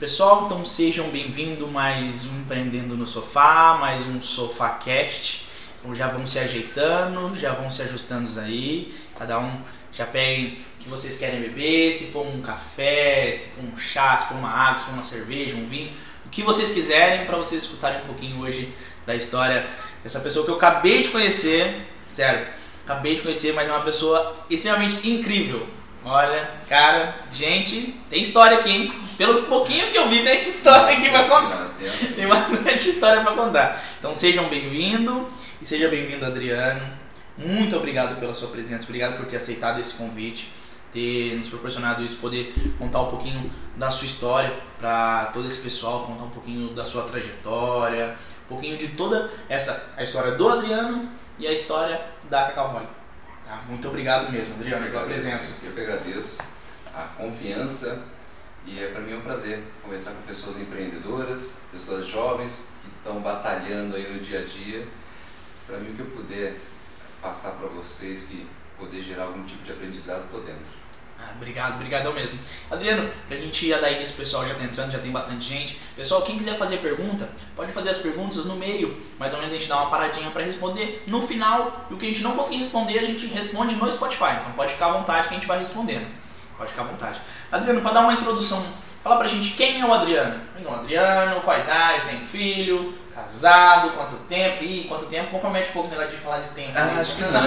Pessoal, então sejam bem-vindos mais um Empreendendo no Sofá, mais um SofaCast. Então já vão se ajeitando, já vão se ajustando aí. Cada um já peguem o que vocês querem beber, se for um café, se for um chá, se for uma água, se for uma cerveja, um vinho, o que vocês quiserem para vocês escutarem um pouquinho hoje da história dessa pessoa que eu acabei de conhecer, sério, acabei de conhecer, mas é uma pessoa extremamente incrível. Olha, cara, gente, tem história aqui, hein? Pelo pouquinho que eu vi, tem história aqui pra contar. Tem bastante história pra contar. Então sejam bem-vindos e seja bem-vindo, Adriano. Muito obrigado pela sua presença, obrigado por ter aceitado esse convite, ter nos proporcionado isso, poder contar um pouquinho da sua história para todo esse pessoal, contar um pouquinho da sua trajetória, um pouquinho de toda essa a história do Adriano e a história da Cacau Holly. Tá? Muito obrigado mesmo, Adriano, pela presença. Eu que agradeço a confiança e é para mim um prazer conversar com pessoas empreendedoras, pessoas jovens que estão batalhando aí no dia a dia. Para mim o que eu puder passar para vocês que poder gerar algum tipo de aprendizado, estou dentro. Ah, obrigado, obrigadão mesmo. Adriano, pra gente ir daí nesse pessoal já tá entrando, já tem bastante gente. Pessoal, quem quiser fazer pergunta, pode fazer as perguntas no meio, mais ou menos a gente dá uma paradinha para responder no final. E o que a gente não conseguir responder, a gente responde no Spotify. Então pode ficar à vontade que a gente vai respondendo. Pode ficar à vontade. Adriano, para dar uma introdução, fala pra gente quem é o Adriano. Quem é o Adriano, qual a idade, tem filho, casado, quanto tempo? Ih, quanto tempo compromete um pouco esse negócio de falar de tempo. Ah, né? acho que não, não,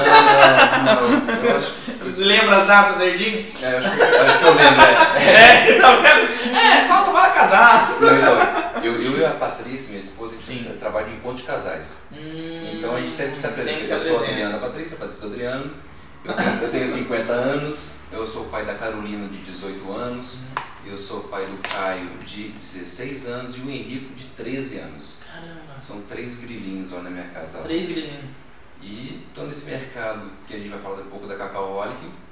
não. Eu acho, Você lembra as datas certinho? é, acho, que, acho que eu lembro, é. É, tá vendo? É, fala para casar. Não, então, eu, eu e a Patrícia, minha esposa, a Sim. trabalha de encontro de casais. Hum, Então a gente sempre se apresenta. sempre se eu sou a. Adriana Patrícia, a Patrícia Adriano. Eu tenho, eu tenho 50 anos, eu sou o pai da Carolina de 18 anos, eu sou o pai do Caio de 16 anos e o Henrico de 13 anos. Caramba, São três grilinhos lá na minha casa. três grilinhos. E estou nesse mercado que a gente vai falar um pouco da Cacaólica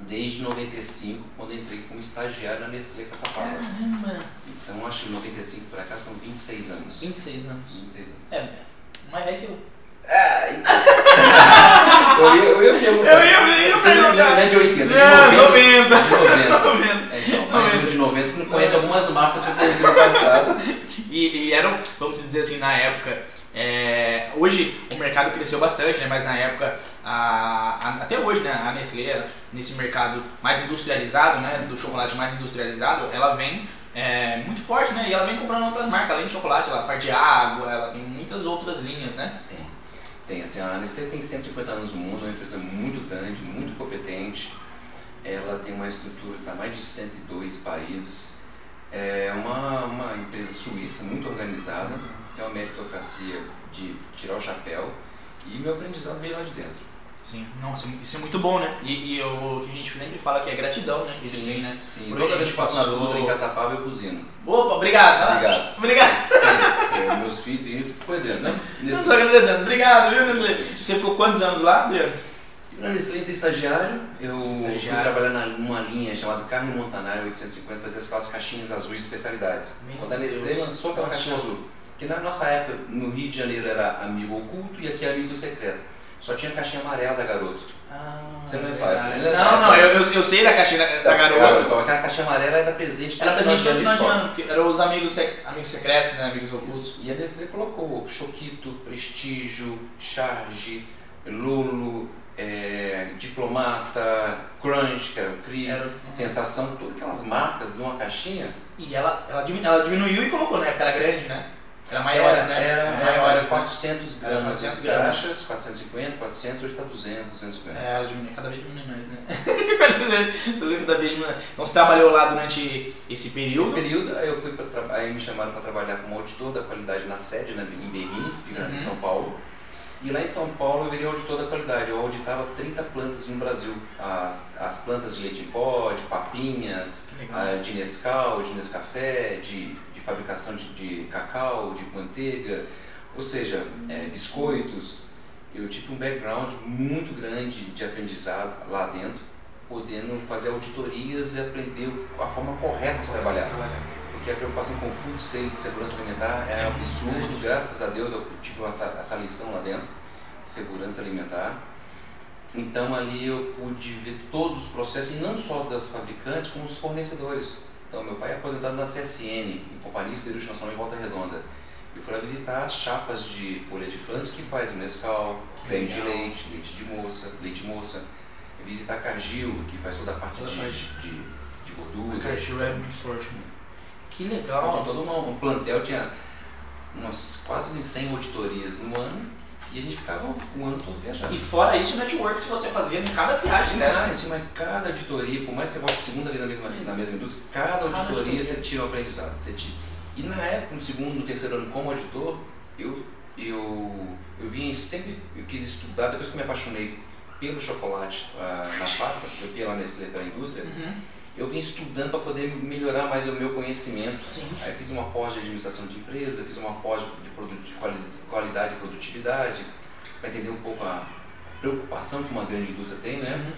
desde 95, quando entrei como estagiário na Nestlé Caçapava. Caramba, Então acho que de 95 para cá são 26 anos. 26 anos. 26 anos. É, mais velho que eu. Ah, então. eu ia, eu ia perguntar. Eu ia- eu ia perguntar. Não é de 80, de É, 90. 90. De 90. 90. É, então, mais um de 90 que não conhece algumas marcas que eu conheci no passado. E, e eram, vamos dizer assim, na época. é, hoje o mercado cresceu bastante, né? mas na época, a, a- até hoje, né? a Nestlé, ela, nesse mercado mais industrializado, né? do chocolate mais industrializado, ela vem é, muito forte né? e ela vem comprando outras marcas, além de chocolate, ela parte de água, ela tem muitas outras linhas. Né? Tem. Tem, assim, a Nestlé tem 150 anos no mundo, é uma empresa muito grande, muito competente. Ela tem uma estrutura está mais de 102 países. É uma, uma empresa suíça muito organizada, tem uma meritocracia de tirar o chapéu. E meu aprendizado veio lá de dentro. Sim, nossa, isso é muito bom, né? E, e o que a gente sempre fala que é gratidão, né? Que gente tem, né? sim. Por Toda vez que passo na Dutra, em Caçapava, eu buzino. Opa, obrigado. Obrigado. Obrigado. Sim, sim. Meus filhos, tem foi Adriano, né? Eu Nestlé. só agradecendo. Obrigado, viu, Nestlé? Você ficou quantos anos lá, Adriano? Na Nestlé entrei estagiário, eu Estagiário. fui trabalhar numa linha chamada Carne Montanari 850, fazia aquelas caixinhas azuis de especialidades. Meu Quando a Nestlé lançou aquela caixinha azul, que na nossa época, no Rio de Janeiro era amigo oculto e aqui é amigo secreto. Só tinha a caixinha amarela da garoto. Ah, Você não é né? Não, não, eu, eu, eu sei da caixinha da, da garota. Então aquela caixinha amarela era presente Era presente todo final de ano, porque eram os amigos, sec- amigos secretos, né? Amigos ocultos. E a Nestlé colocou Choquito, Prestígio, Charge, Lulu, é, Diplomata, Crunch, que era o CRI, Era- Sensação, todas aquelas marcas de uma caixinha. E ela, ela, diminu- ela diminuiu e colocou, né? Porque era grande, né? Era maiores, era, né? Era, Eram era, maiores, né? 400 Era gramas 400 as gramas. caixas, 450, 400, hoje está 200, 250. É, ela diminui, cada vez diminui mais, né? cada vez diminui. Então você trabalhou lá durante esse período. Nesse período, aí eu fui pra, aí me chamaram para trabalhar como auditor da qualidade na sede, na, em Berrini, que fica Uhum. em São Paulo. E lá em São Paulo eu virei auditor da qualidade. Eu auditava 30 plantas no Brasil. As, as plantas de leite em pó, de papinhas, ah, de Nescau, de Nescafé, de fabricação de, de cacau, de manteiga, ou seja, é, biscoitos. Eu tive um background muito grande de aprendizado lá dentro, podendo fazer auditorias e aprender a forma correta de trabalhar. Porque a preocupação com food safety, segurança alimentar, é absurdo. Graças a Deus eu tive essa, essa lição lá dentro, segurança alimentar. Então ali eu pude ver todos os processos, e não só das fabricantes, como dos fornecedores. Então, meu pai é aposentado na CSN, em Companhia Siderúrgica Nacional em Volta Redonda. Eu fui lá visitar as chapas de folha de Flandres que faz o Nescau, creme de leite, leite de moça, leite moça. Eu visitar a Cargill, que faz toda a parte Toda a de, parte. de, de gordura. A Cartier é muito forte. Que Então, legal. todo uma- um plantel tinha umas quase 100 auditorias no ano e a gente ficava o ano todo viajando. E fora isso, o network que você fazia em cada viagem Né? dessa. Assim, mas cada auditoria, por mais que você volte segunda vez na mesma, Isso. na mesma indústria, cada auditoria auditoria. você tira um aprendizado. Você tira. E na época, no segundo, no terceiro ano como auditor, eu, eu, eu vim sempre, eu quis estudar, depois que eu me apaixonei pelo chocolate ah, na fábrica, eu ia lá nesse pela indústria, Uhum. Eu vim estudando para poder melhorar mais o meu conhecimento. Sim. Aí fiz uma pós de administração de empresa, fiz uma pós de, de quali- qualidade e produtividade, para entender um pouco a preocupação que uma grande indústria tem, né? Sim.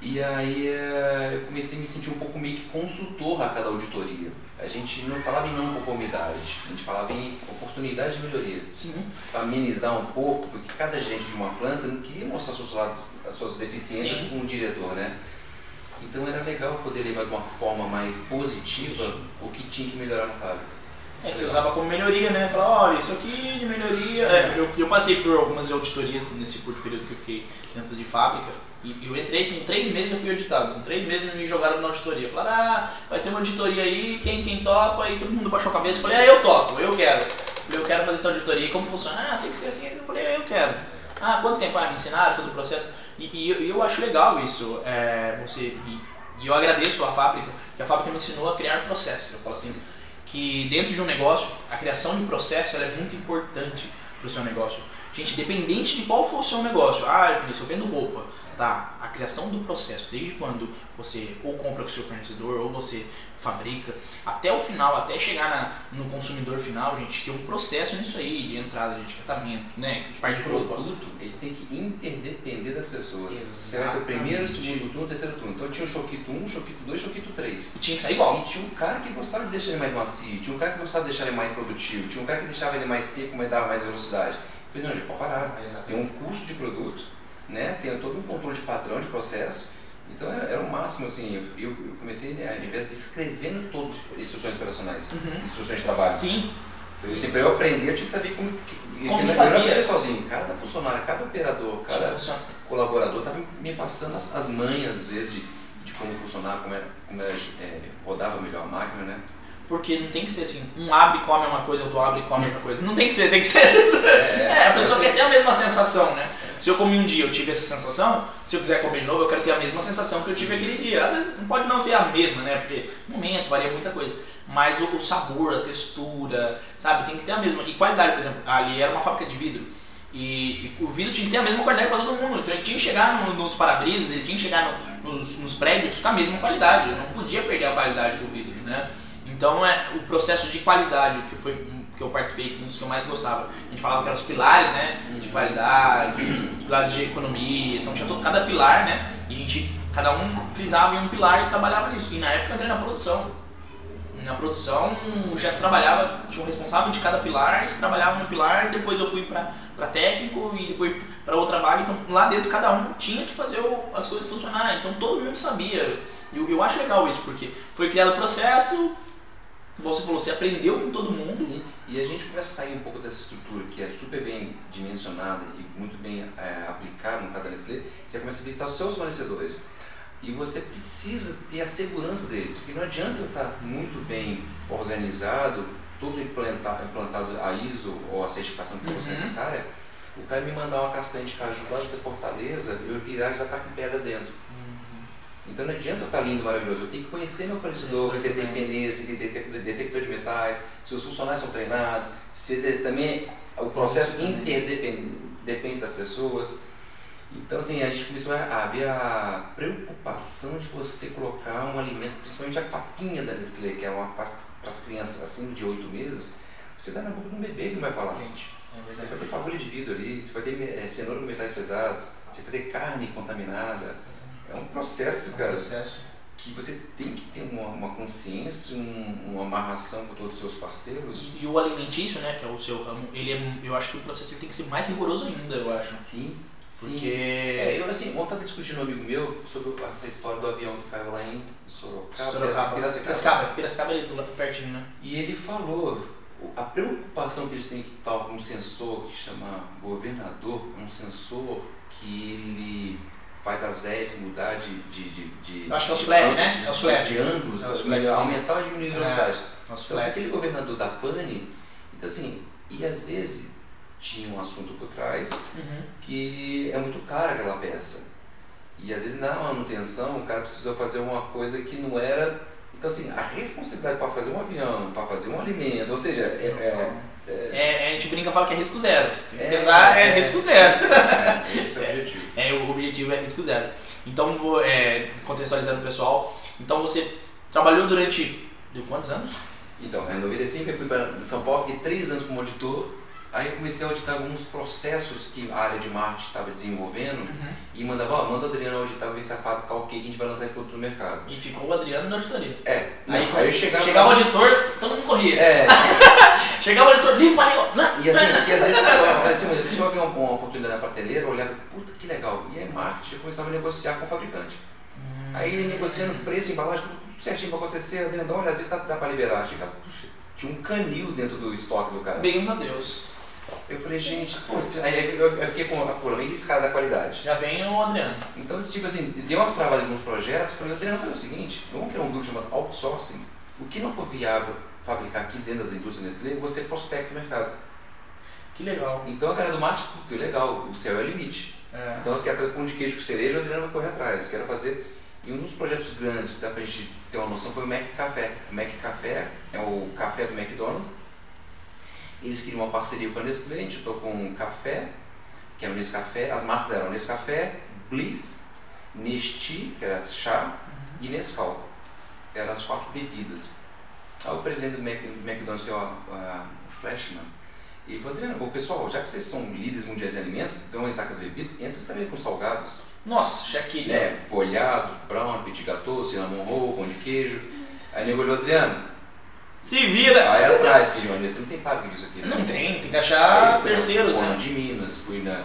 E aí eh, eu comecei a me sentir um pouco meio que consultor a cada auditoria. A gente não falava em não conformidade, a gente falava em oportunidade de melhoria. Sim. Para amenizar um pouco, porque cada gerente de uma planta não queria mostrar seus lados, as suas deficiências com o diretor, né? Então era legal poder levar de uma forma mais positiva o que tinha que melhorar na fábrica. É, você usava como melhoria, né? Falava, olha, isso aqui de melhoria. É, eu, eu passei por algumas auditorias nesse curto período que eu fiquei dentro de fábrica. E eu entrei, com três meses eu fui auditado. Com três meses me jogaram na auditoria. Falaram, ah, vai ter uma auditoria aí, quem, quem topa? E todo mundo baixou a cabeça. Eu falei, ah, eu topo, eu quero. Eu quero fazer essa auditoria. E como funciona? Ah, tem que ser assim. Eu falei, ah, eu quero. Ah, quanto tempo? Ah, me ensinaram todo o processo. E, e eu, acho legal isso. É, você, e, e eu agradeço a fábrica, que a fábrica me ensinou a criar processo. Eu falo assim, que dentro de um negócio, a criação de processo é muito importante para o seu negócio. Gente, independente de qual for o seu negócio, ah, Vinícius, eu vendo roupa, tá? A criação do processo, desde quando você ou compra com o seu fornecedor, ou você fabrica, até o final, até chegar na, no consumidor final, gente, tem um processo nisso aí, de entrada, de etiquetamento, né? De parte de produto ele tem que interdepender das pessoas. Você vai ter o primeiro, o segundo turno, o terceiro turno. Então tinha o Choquito 1, Choquito 2, Choquito 3. E tinha que sair igual. E tinha um cara que gostava de deixar ele mais macio, tinha um cara que gostava de deixar ele mais produtivo, tinha um cara que deixava ele mais seco, mas dava mais velocidade. Eu falei, não, gente, pode parar. Exatamente. Tem um custo de produto, né? tem todo um controle de padrão de processo. Então era, era o máximo, assim, eu, eu eu comecei né, a ver descrevendo todas as instruções operacionais, Uhum. instruções de trabalho. Sim, Eu, assim, para eu aprender, eu tinha que saber como, que, Como eu, que eu fazia. aprendi sozinho. Cada funcionário, cada operador, cada funciona. colaborador estava me passando as, as manhas, às vezes, de, de como funcionava, como, era, como era, é, rodava melhor a máquina, né? Porque não tem que ser assim, um abre e come uma coisa, outro abre e come outra coisa. Não tem que ser, tem que ser. É, É, a pessoa assim, quer ter a mesma sensação, né? Se eu comi um dia eu tive essa sensação, se eu quiser comer de novo, eu quero ter a mesma sensação que eu tive aquele dia. Às vezes não pode não ter a mesma, né? Porque momento, varia muita coisa. Mas o, o sabor, a textura, sabe? Tem que ter a mesma. E qualidade, por exemplo, ali era uma fábrica de vidro. E, e o vidro tinha que ter a mesma qualidade para todo mundo. Então ele tinha que chegar no- nos para-brisas, ele tinha que chegar no- nos, nos prédios com a mesma qualidade. Não podia perder a qualidade do vidro, né? Então é o processo de qualidade que foi que eu participei, um dos que eu mais gostava. A gente falava que eram os pilares, né? De qualidade, os pilares de economia. Então tinha todo, cada pilar, né? E a gente, cada um frisava em um pilar e trabalhava nisso. E na época eu entrei na produção. Na produção já se trabalhava, tinha um responsável de cada pilar, se trabalhava no pilar, depois eu fui pra técnico e depois pra outra vaga. Então lá dentro cada um tinha que fazer as coisas funcionar. Então todo mundo sabia. E eu, eu acho legal isso, porque foi criado o processo, você falou, você aprendeu com todo mundo. Sim, e a gente começa a sair um pouco dessa estrutura que é super bem dimensionada e muito bem é, aplicada no cada Nestlé, você começa a visitar os seus fornecedores. E você precisa ter a segurança deles, porque não adianta eu estar muito bem organizado, tudo implantado, implantado a ISO ou a certificação que fosse Uhum. necessária, o cara me mandar uma castanha de caju lá da Fortaleza, eu virar e já tá com pedra dentro. Então não adianta eu estar lindo, maravilhoso. Eu tenho que conhecer meu fornecedor, ele tem pendência, se tem detec- detector de metais, se os funcionários são treinados, se também o processo interdepende depende das pessoas. Então assim, a gente começou a ver a preocupação de você colocar um alimento, principalmente a papinha da Nestlé, que é uma para as crianças acima de 8 meses, você dá na boca de um bebê que não vai falar. Gente, é Você verdade. vai ter fagulha de vidro ali, você vai ter eh, cenoura com metais pesados, você vai ter carne contaminada. É um processo, cara, processo. que você tem que ter uma, uma consciência, um, uma amarração com todos os seus parceiros. E, e o alimentício, né, que é o seu ramo, ele é, eu acho que o processo tem que ser mais rigoroso ainda, eu acho. Sim, Porque. É, eu assim, ontem eu tava discutindo um amigo meu sobre essa história do avião que caiu lá em Sorocaba, Sorocaba, Piracicaba. Piracicaba, Piracicaba é ali do lado pertinho, né? E ele falou, a preocupação que eles têm que estar com um sensor que chama governador, é um sensor que ele faz as hélices mudar de, de, de, de acho que é os de flare, ângulos, né? É os de- flare. de ângulos, É os pra flare, sim. aumentar ou diminuir a velocidade. Nosso Então, se aquele governador da pane, então assim, e às vezes tinha um assunto por trás Uhum. que é muito cara aquela peça. E às vezes na manutenção o cara precisou fazer uma coisa que não era. Então assim, a responsabilidade para fazer um avião, para fazer um alimento, ou seja, é, é, É, a gente brinca e fala que é risco zero. É, Entender é, é. risco zero. é, esse é o objetivo. É, o objetivo é risco zero. Então, é, contextualizando o pessoal, então você trabalhou durante. Deu quantos anos? Então, em 95 eu fui para São Paulo, fiquei três anos como auditor. Aí eu comecei a auditar alguns processos que a área de marketing estava desenvolvendo e mandava, ó, manda o Adriano auditar, ver se a fábrica tá ok, que a gente vai lançar esse produto no mercado. E ficou o Adriano na auditoria. É, Aí, aí, chegava. chegava o auditor, todo mundo corria. É, Chegava o auditor, ó. Não, E assim, e às vezes assim, a pessoa via uma, uma oportunidade na prateleira, olhava, puta que legal. E aí marketing eu começava a negociar com o fabricante. Aí ele negociando preço, embalagem, tudo, tudo certinho pra acontecer, dentro, dá uma olhada, vê se dá, dá pra liberar. Chegava, puxa, tinha um canil dentro do estoque do cara. Bens a Deus. Eu falei, gente, pô, aí eu, eu fiquei com a vem esse cara da qualidade. Já vem o Adriano. Então, tipo assim, deu umas travadas em alguns projetos, falei, Adriano, faz o seguinte, vamos criar um grupo chamado outsourcing. O que não for viável fabricar aqui dentro das indústrias Nestlé, você prospecta o mercado. Que legal. Então a galera do marketing, puta, legal, o céu é o limite. É. Então eu quero fazer pão de queijo com cereja, o Adriano vai correr atrás. Quero fazer. E um dos projetos grandes que dá pra gente ter uma noção foi o Mac Café. O Mac Café é o café do McDonald's. Eles queriam uma parceria com a Nestlé, a gente estou com o café, que era o Nescafé. As marcas eram Nescafé, Bliss, Nesti, que era chá, e Nescau. Eram as quatro bebidas. Aí o presidente do McDonald's, que é o, a- o Flashman, ele falou, Adriano, pessoal, já que vocês são líderes mundiais em alimentos, vocês vão entrar com as bebidas, entra também com salgados. Nossa, Shaquille. Né? Folhados, brown, petit gâteau, cinnamon roll, pão de queijo. Aí ele olhou, Adriano, Se vira. aí atrás, que você não tem fábrica disso aqui, né? Não tem, tem que Aí achar fui terceiros, Fona né? de Minas, fui na,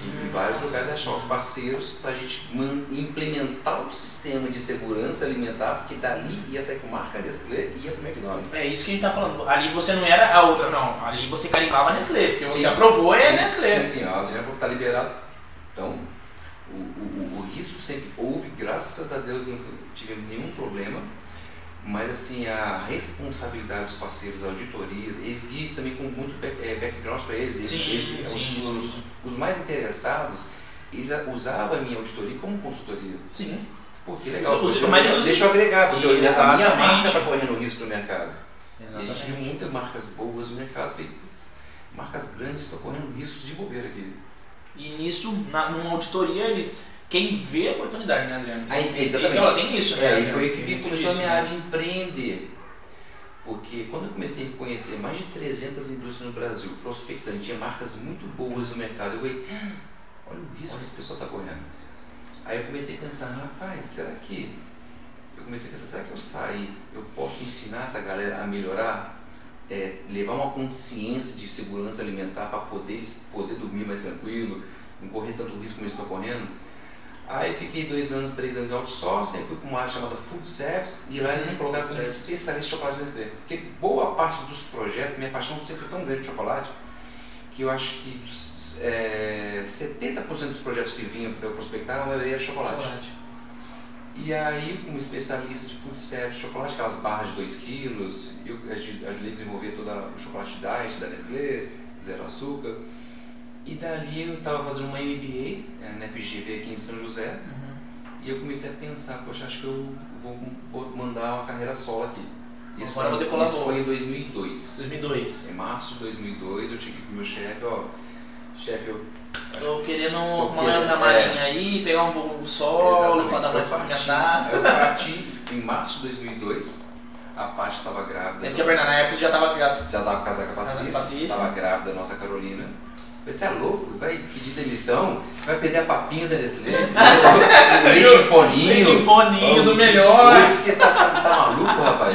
em, em Hum, vários nossa. lugares achar os parceiros para a gente man- implementar o sistema de segurança alimentar, porque dali ia sair com marca Nestlé e ia pro McDonald's. É isso que a gente tá falando. Ali você não era a outra, não. Ali você carimbava Nestlé. Porque Sim. você aprovou é sim, Nestlé. Sim, sim, a Adriana falou que tá liberado. Então, o, o, o risco sempre houve, graças a Deus nunca tivemos nenhum problema. Mas assim, a responsabilidade dos parceiros, auditorias, eles isso também com muito eh, background para eles. eles, Sim, eles- sim, os, sim. os- os mais interessados, eles usavam a minha auditoria como consultoria. Sim. Pô, que legal, Os- deixa, mas os- deixa eu agregar, porque a minha Exatamente. marca está correndo risco no mercado. E a gente viu Exatamente. muitas marcas boas no mercado, falei, putz, marcas grandes estão correndo riscos de bobeira aqui. E nisso, na, numa auditoria, eles. Quem vê a oportunidade, né, Adriano? Aí, Tem- exatamente. Ela tem isso, né? É, e foi aí que muito começou a isso, minha né? de empreender. Porque quando eu comecei a conhecer mais de 300 indústrias no Brasil, prospectando, tinha marcas muito boas no mercado, eu falei, "Ah, olha o risco que esse pessoal está correndo. Aí eu comecei a pensar, rapaz, será que. Eu comecei a pensar, será que eu sair, eu posso ensinar essa galera a melhorar? É, levar uma consciência de segurança alimentar para poder, poder dormir mais tranquilo, não correr tanto risco como eles estão correndo? Aí fiquei dois anos, três anos em outsourcing, fui para uma área chamada Food Service e lá eles me colocaram como especialista em chocolate Nestlé. Porque boa parte dos projetos, minha paixão sempre foi tão grande de chocolate, que eu acho que é, 70% dos projetos que vinham para eu prospectar, era chocolate. Chocolate. E aí, como especialista de food service chocolate, aquelas barras de 2 quilos, eu aju- ajudei a desenvolver todo o chocolate diet da Nestlé, zero açúcar. E dali eu estava fazendo uma MBA eh, na FGV aqui em São José, Uhum. e eu comecei a pensar, poxa, acho que eu vou mandar uma carreira solo aqui. Isso, Agora eu vou foi, decolar isso foi em 2002. 2002. Em março de 2002 eu cheguei com o meu chefe, ó, chefe, eu Tô querendo uma na marinha aí, pegar um voo solo pra dar mais parti, cantar. eu parti em março de 2002, a Paty estava grávida. É isso que é verdade, na época já tava já, Já estava casada com a Patrícia, estava grávida, nossa Carolina. Eu disse, é louco, vai pedir demissão, vai perder a papinha da Nestlé, o leite em poninho. leite em poninho do melhor. biscoitos, você tá, tá, maluco, rapaz?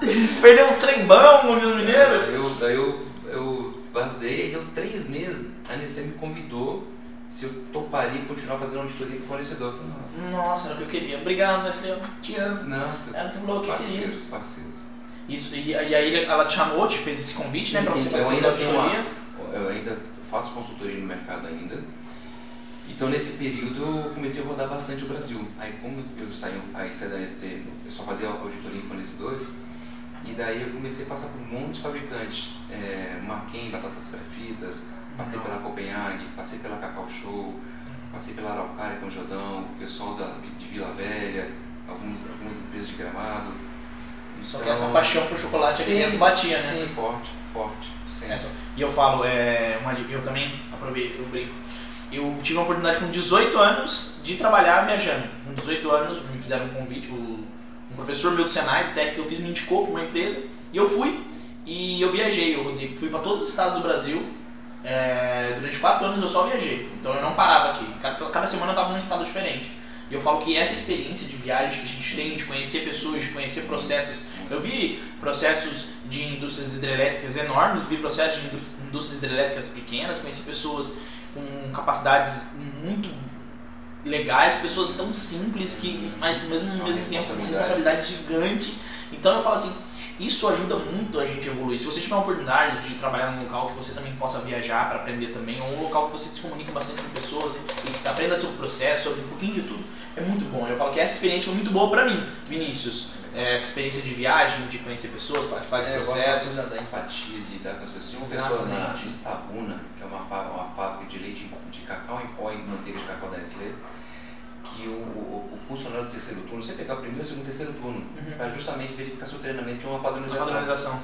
Perdeu uns trembão no Mineiro. Eu, daí eu, eu vazei, deu três meses, a Nestlé me convidou se eu toparia continuar fazendo auditoria para fornecedor. Nossa. Nossa, era o que eu queria. Obrigado, Nestlé. Te amo. Nossa. Era o que eu Parceiros, queria. parceiros. Isso, e, e aí ela te chamou, te fez esse convite, sim, né, para você fazer auditorias. Uma, eu ainda faço consultoria no mercado ainda. Então nesse período eu comecei a rodar bastante o Brasil. Aí como eu saí, aí saí da Nestlé, eu só fazia auditoria em fornecedores, e daí eu comecei a passar por um monte de fabricantes. É, Marquem, batatas pré-fritas, passei pela Copenhague, passei pela Cacau Show, passei pela Araucária com o Jordão, o pessoal da, de Vila Velha, alguns, algumas empresas de gramado. Só que essa paixão por chocolate sim, aqui dentro batia, né? Sim, forte, forte. Sim. Essa, e eu falo, é, uma, eu também aproveito, eu brinco. Eu tive uma oportunidade com 18 anos de trabalhar viajando. Com 18 anos me fizeram um convite, o, um professor meu do Senai, técnico que eu fiz, me indicou para uma empresa e eu fui e eu viajei. Eu fui para todos os estados do Brasil. É, durante 4 anos eu só viajei, então eu não parava aqui. Cada, cada semana eu estava num estado diferente. E eu falo que essa experiência de viagem que a gente tem, de conhecer pessoas, de conhecer processos. Eu vi processos de indústrias hidrelétricas enormes, vi processos de indústrias hidrelétricas pequenas, conheci pessoas com capacidades muito legais, pessoas tão simples que, mas mesmo ao mesmo tempo uma responsabilidade gigante. Então eu falo assim, isso ajuda muito a gente a evoluir. Se você tiver uma oportunidade de trabalhar num local que você também possa viajar para aprender também, ou um local que você se comunique bastante com pessoas e, e aprenda sobre o processo, sobre um pouquinho de tudo, é muito bom. Eu falo que essa experiência foi muito boa para mim, Vinícius. É, experiência de viagem, de conhecer pessoas, participar de é, processos. Eu da empatia, de lidar com as pessoas. Tinha uma pessoa na Itabuna, que é uma, uma fábrica de leite de cacau em pó e manteiga de cacau da Nestlé, que o, o, o, funcionário do terceiro turno, você pegar o primeiro, segundo, terceiro turno, uhum. para justamente verificar se o treinamento tinha uma padronização. Uma padronização.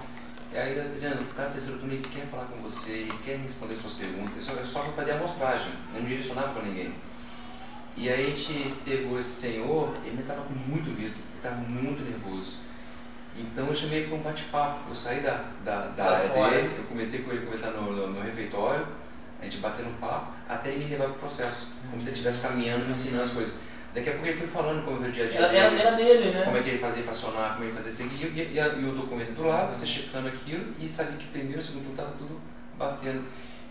E aí, Adriano, o cara do terceiro turno ele quer falar com você, ele quer responder suas perguntas. Eu só, eu só fazia amostragem, eu não direcionava para ninguém. E aí a gente pegou esse senhor, ele estava com muito medo, ele estava muito nervoso. Então eu chamei ele para um bate-papo. Eu saí da, da, da área fora. dele, eu comecei com ele a conversar no, no, no refeitório, a gente batendo papo, até ele me levar para o processo, como se ele estivesse caminhando, me ensinando as coisas. Daqui a pouco ele foi falando como é o dia a dia era, dele, era dele, né? Como é que ele fazia para acionar, como ele fazia seguir, e, e, e, o documento do lado, você checando aquilo, e sabia que primeiro, segundo, estava tudo batendo.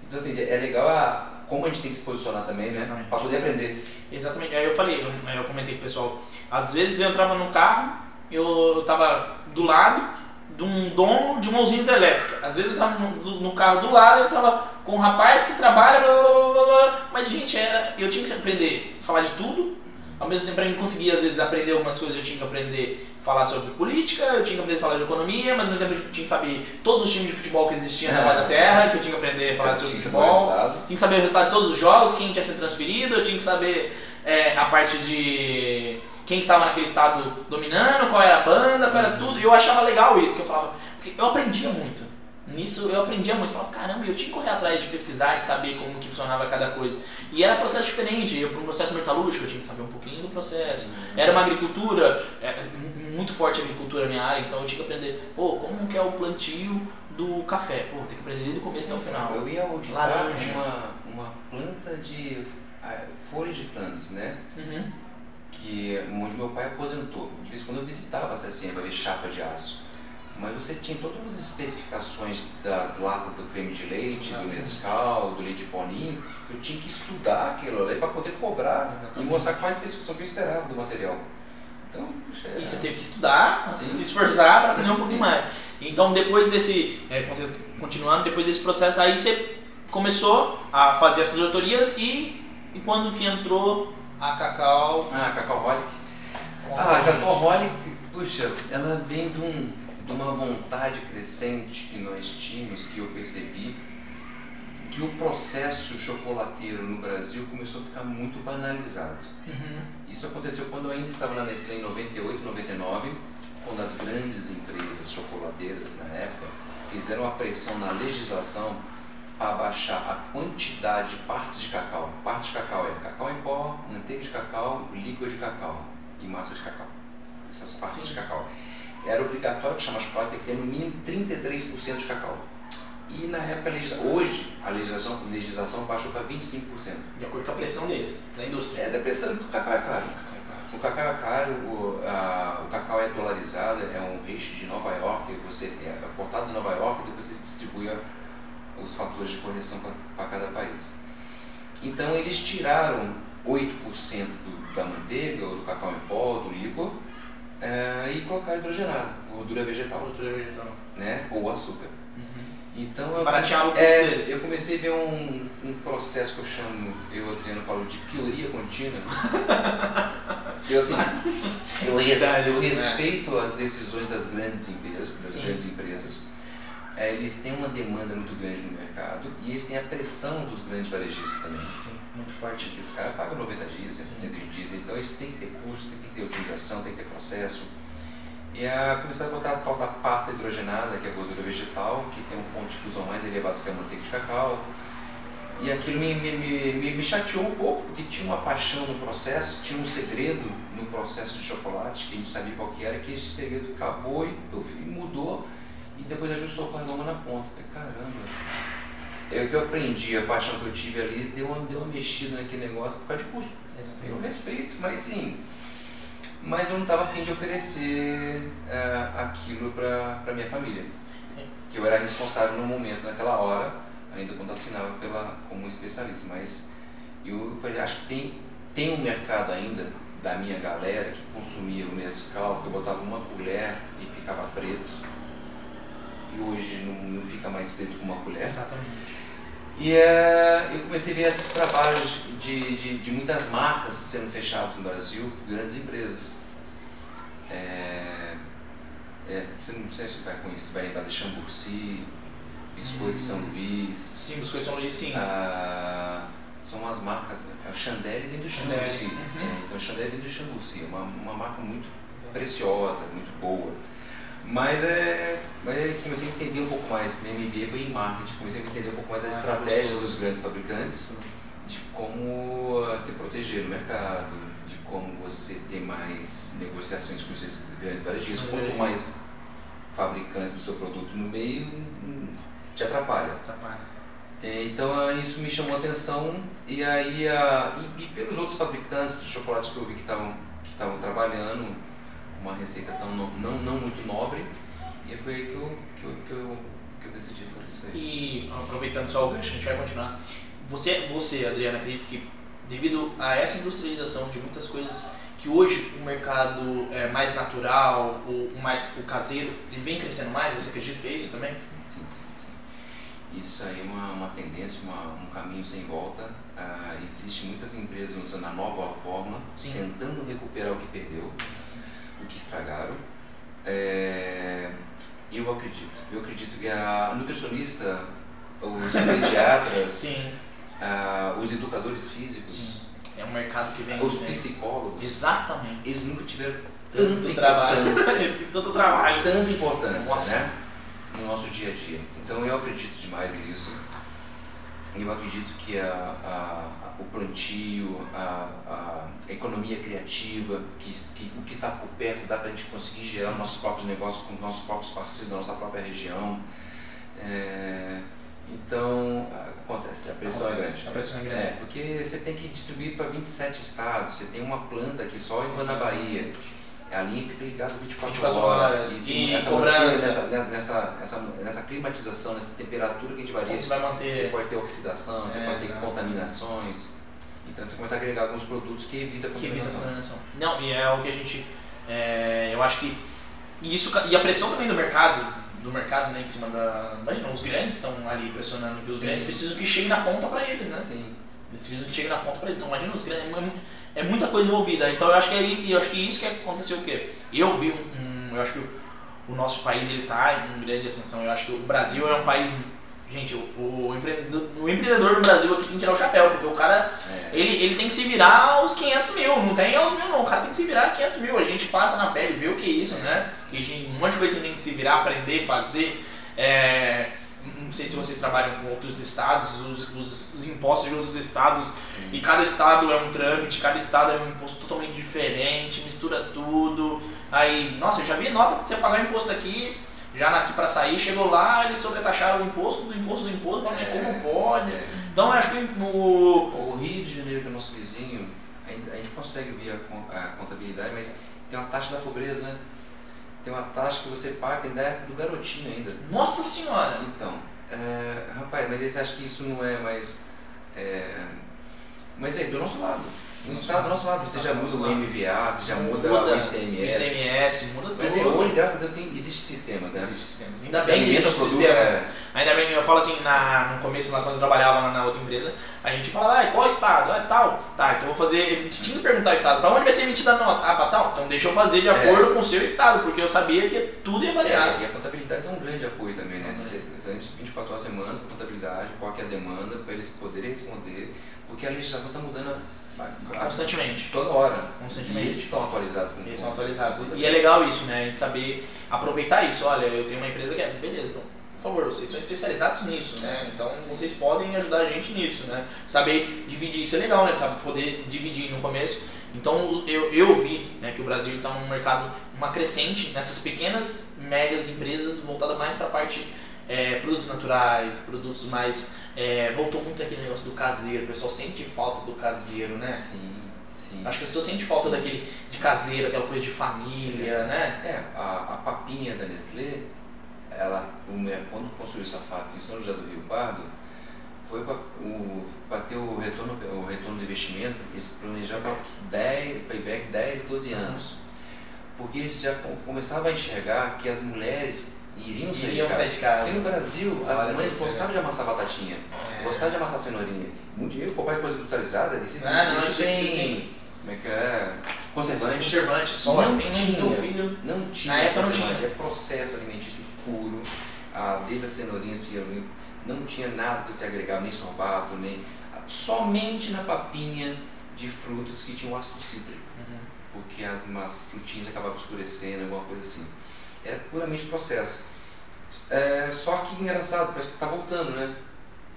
Então assim, é legal a, como a gente tem que se posicionar também, né? Para poder aprender. Exatamente. Aí eu falei, eu, eu comentei com o pessoal, às vezes eu entrava no carro, eu, eu tava do lado de um dono de uma usina hidrelétrica. Às vezes eu tava no, no carro do lado, eu tava com um rapaz que trabalha, blá, blá, blá, blá. mas gente, era, eu tinha que aprender a falar de tudo, ao mesmo tempo para mim conseguir às vezes aprender algumas coisas, eu tinha que aprender falar sobre política, eu tinha que aprender a falar de economia, mas ao mesmo tempo eu tinha que saber todos os times de futebol que existiam na da Terra, que eu tinha que aprender a falar sobre futebol, tinha que saber o resultado de todos os jogos, quem tinha sido transferido, eu tinha que saber é, a parte de quem estava naquele estado dominando, qual era a banda, qual era tudo. E eu achava legal isso, que eu falava, porque eu aprendia muito. Nisso eu aprendia muito, falava, caramba, eu tinha que correr atrás de pesquisar, de saber como que funcionava cada coisa. E era processo diferente, eu para um processo metalúrgico eu tinha que saber um pouquinho do processo. Uhum. Era uma agricultura, é, muito forte a agricultura na minha área, então eu tinha que aprender, pô, como que é o plantio do café? Pô, tem que aprender desde o começo até o final. Eu ia auditar Laranja. uma, uma planta de folha de Flandres, né? Uhum. Que onde meu pai aposentou. De vez em quando eu visitava a CSN para ver chapa de aço mas você tinha todas as especificações das latas do creme de leite, do Nescau, do leite Boninho, eu tinha que estudar aquilo ali para poder cobrar Exatamente. e mostrar qual a especificação que eu esperava do material. Então, puxa, E você teve que estudar, sim. se esforçar para aprender um pouquinho mais. Então, depois desse, é, continuando, depois desse processo, aí você começou a fazer essas autorias e, e quando que entrou a Cacau? Ah, a Cacau Holic. Ah, a Cacau Holic, puxa, ela vem de um de uma vontade crescente que nós tínhamos, que eu percebi, que o processo chocolateiro no Brasil começou a ficar muito banalizado. Uhum. Isso aconteceu quando eu ainda estava na Nestlé em 98, 99, quando as grandes empresas chocolateiras na época fizeram a pressão na legislação para baixar a quantidade de partes de cacau. Parte de cacau é cacau em pó, manteiga de cacau, líquido de cacau e massa de cacau. Essas partes Sim. de cacau era obrigatório que chama chocolate ter no mínimo 33% de cacau. E na época, hoje, a legislação, a legislação baixou para 25%. De acordo com a pressão deles, da indústria. É, da pressão que o cacau é caro. O cacau é caro, o, a, o cacau é dolarizado, é um peixe de Nova York, você tem é cortado em Nova York e depois você distribui os fatores de correção para cada país. Então eles tiraram 8% do, da manteiga, ou do cacau em pó, do líquor, é, e colocaram hidrogenado, gordura vegetal. Gordura vegetal. Né? Ou açúcar. Então eu, Baratear é, eu comecei a ver um, um processo que eu chamo, eu o Adriano falo de pioria contínua. eu assim, eu, res, eu respeito as decisões das grandes empresas, das Sim. grandes empresas. É, eles têm uma demanda muito grande no mercado e eles têm a pressão dos grandes varejistas também. Sim, muito forte. Porque os caras pagam 90 dias, 120 dias, então eles têm que ter custo, tem que ter otimização, tem que ter processo. E a começaram a botar a tal da pasta hidrogenada, que é a gordura vegetal, que tem um ponto de fusão mais elevado que a manteiga de cacau. E aquilo me, me, me, me- chateou um pouco, porque tinha uma paixão no processo, tinha um segredo no processo de chocolate, que a gente sabia qual que era, que esse segredo acabou e, mudou, e depois ajustou com a mão na ponta. Falei, caramba, é o que eu aprendi, a paixão que eu tive ali, deu uma, deu uma mexida naquele negócio por causa de custo. Eu Exatamente. respeito, mas sim. Mas eu não estava afim de oferecer eh, aquilo para minha família. Que eu era responsável no momento, naquela hora, ainda quando assinava pela, como especialista. Mas eu falei, acho que tem, tem um mercado ainda da minha galera que consumia o Nescau, que eu botava uma colher e ficava preto. Hoje não, fica mais preto com uma colher. Exatamente. E é, eu comecei a ver esses trabalhos de, de, de muitas marcas sendo fechadas no Brasil, grandes empresas. É, é, você não sei se vai conhecer, vai lembrar de Chamburci, Biscoito de São Luís. Sim, biscoito São Luís, sim. Ah, são umas marcas, a Chandelle vem do Chamburci. uhum. É, então a Chandelle vem do Chamburci, é uma, uma marca muito preciosa, muito boa. Mas é, mas eu comecei a entender um pouco mais, minha MBA foi em marketing, comecei a entender um pouco mais da Ah, estratégia gostoso. dos grandes fabricantes, de como ah, se proteger no mercado, de como você ter mais negociações com esses grandes varejistas. Quanto mais fabricantes do seu produto no meio, hum, te atrapalha. Atrapalha. É, Então ah, isso me chamou a atenção e aí ah, e, e pelos outros fabricantes de chocolates que eu vi que estavam que estavam trabalhando uma receita tão no- não, não muito nobre e foi aí que eu, que eu, que eu, que eu decidi fazer isso aí. E aproveitando só o gancho, a gente vai continuar. Você, você, Adriana, acredita que devido a essa industrialização de muitas coisas que hoje o mercado é mais natural, o mais o caseiro, ele vem crescendo mais? Você acredita que é isso Sim, também? Sim, sim, sim, sim. Isso aí é uma, uma tendência, uma, um caminho sem volta. Ah, Existem muitas empresas lançando a nova fórmula, Sim. tentando recuperar o que perdeu, o que estragaram. É, eu acredito. Eu acredito que a nutricionista, os pediatras, Sim, ah, os educadores físicos, sim. É um mercado que vem. os né? psicólogos, Exatamente. eles nunca tiveram Tanto trabalho. Tanto trabalho. tanta importância Nossa. né, no nosso dia a dia. Então eu acredito demais nisso. Eu acredito que a, a- a- o plantio, a, a economia criativa, que, que o que está por perto dá para a gente conseguir gerar nossos próprios negócios com os nossos próprios parceiros da nossa própria região. É, então, acontece, a pressão é grande. A pressão é grande. É, porque você tem que distribuir para 27 estados, você tem uma planta aqui só em na Bahia. A linha fica ligada 24, 24 horas. horas, e essa cobrança. manter- Nessa, nessa, nessa, nessa climatização, nessa temperatura que a gente varia, você vai manter. você pode ter oxidação, você É, pode ter contaminações. Então você começa a agregar alguns produtos que evita a que evita a contaminação. contaminação. Não, e é o que a gente. é, eu acho que. E, isso, e a pressão também do mercado, do mercado, né, em cima da. Imagina, os grandes estão ali pressionando, os Sim. grandes precisam que chegue na ponta pra eles, né? Sim. Eles precisam que chegue na ponta pra eles. Então imagina os grandes. É, mu- é muita coisa envolvida. Então eu acho que aí, eu acho que isso que aconteceu o quê? Eu vi um. um- eu acho que o, o nosso país ele tá em grande ascensão. Eu acho que o Brasil é um país. Gente, o, o, empreendedor, o empreendedor do Brasil aqui tem que tirar o chapéu, porque o cara É. ele, ele tem que se virar aos 500 mil, não tem aos mil não, o cara tem que se virar a 500 mil, a gente passa na pele, vê o que é isso, né? Que um monte de coisa que tem que se virar, aprender, fazer. É, não sei se vocês trabalham com outros estados, os, os, os impostos de outros estados. E cada estado é um trâmite, cada estado é um imposto totalmente diferente, mistura tudo. Aí, nossa, eu já vi nota pra você pagar imposto aqui, já aqui pra sair, chegou lá, eles sobretaxaram o imposto do imposto do imposto, É. como pode? É. Então eu acho que o, O Rio de Janeiro, que é o nosso vizinho, a gente consegue ver a con- a contabilidade, mas tem uma taxa da pobreza, né? Tem uma taxa que você paga ainda é do garotinho ainda. Nossa senhora! Então, É, rapaz, mas você acha que isso não é mais. É, mas é do nosso lado. No estado do nosso lado, você já muda o MVA, você já muda, Muda o ICMS. ICMS, muda tudo. Mas é, hoje, graças a Deus, tem, existem sistemas, né? Existem sistemas. Ainda bem que existem o sistemas. é. Ainda bem, eu falo assim, na, no começo, lá quando eu trabalhava lá na outra empresa, a gente fala, ah, qual estado? Ah, tal. Tá, então eu vou fazer. A tinha que perguntar o estado, pra onde vai ser emitida a nota? Ah, pra tal. Então deixa eu fazer de É. acordo com o seu estado, porque eu sabia que tudo ia variar. É, e a contabilidade é um grande apoio também, né? A gente 24 horas por semana, contabilidade, qual que é a demanda, para eles poderem responder, porque a legislação está mudando Constantemente. toda hora. Constantemente. E eles estão atualizados com Eles são atualizados. E é legal isso, né? A gente saber aproveitar isso. Olha, eu tenho uma empresa que é. Beleza, então, por favor, vocês são especializados nisso, né? Então vocês podem ajudar a gente nisso, né? Saber dividir, isso é legal, né? Sabe, poder dividir no começo. Então eu, eu vi né, que o Brasil está num mercado, uma crescente nessas pequenas, médias empresas voltadas mais para a parte é, produtos naturais, produtos mais. É, voltou muito aquele negócio do caseiro, o pessoal sente falta do caseiro, né? Sim, sim. Acho que as pessoas sentem falta daquele de caseiro, aquela coisa de família, né? É, a, a papinha da Nestlé, ela, é, quando construiu essa fábrica em São José do Rio Pardo, foi para ter o retorno, o retorno do investimento, eles planejavam 10, payback 10 e 12 anos. Porque eles já com- começavam a enxergar que as mulheres iriam sair, Iriam de, sair casa. de casa. Porque no Brasil, as Olha, mães é gostavam de amassar batatinha, É. gostavam de amassar cenourinha. Muito dinheiro, papai de coisa industrializada, isso, Ah, isso, não, isso isso- tem, isso tem- como é que é, conservante. Conservante, só Não tem tinha. meu filho. Não tinha Na época não conservante, tinha. é processo alimentício puro, ah, desde as cenourinhas que eu não tinha nada que você agregava, nem sorbato, nem. Somente na papinha de frutas que tinham ácido cítrico, porque as umas frutinhas acabavam escurecendo, alguma coisa assim. Era puramente processo. É, só que engraçado, parece que está voltando, né?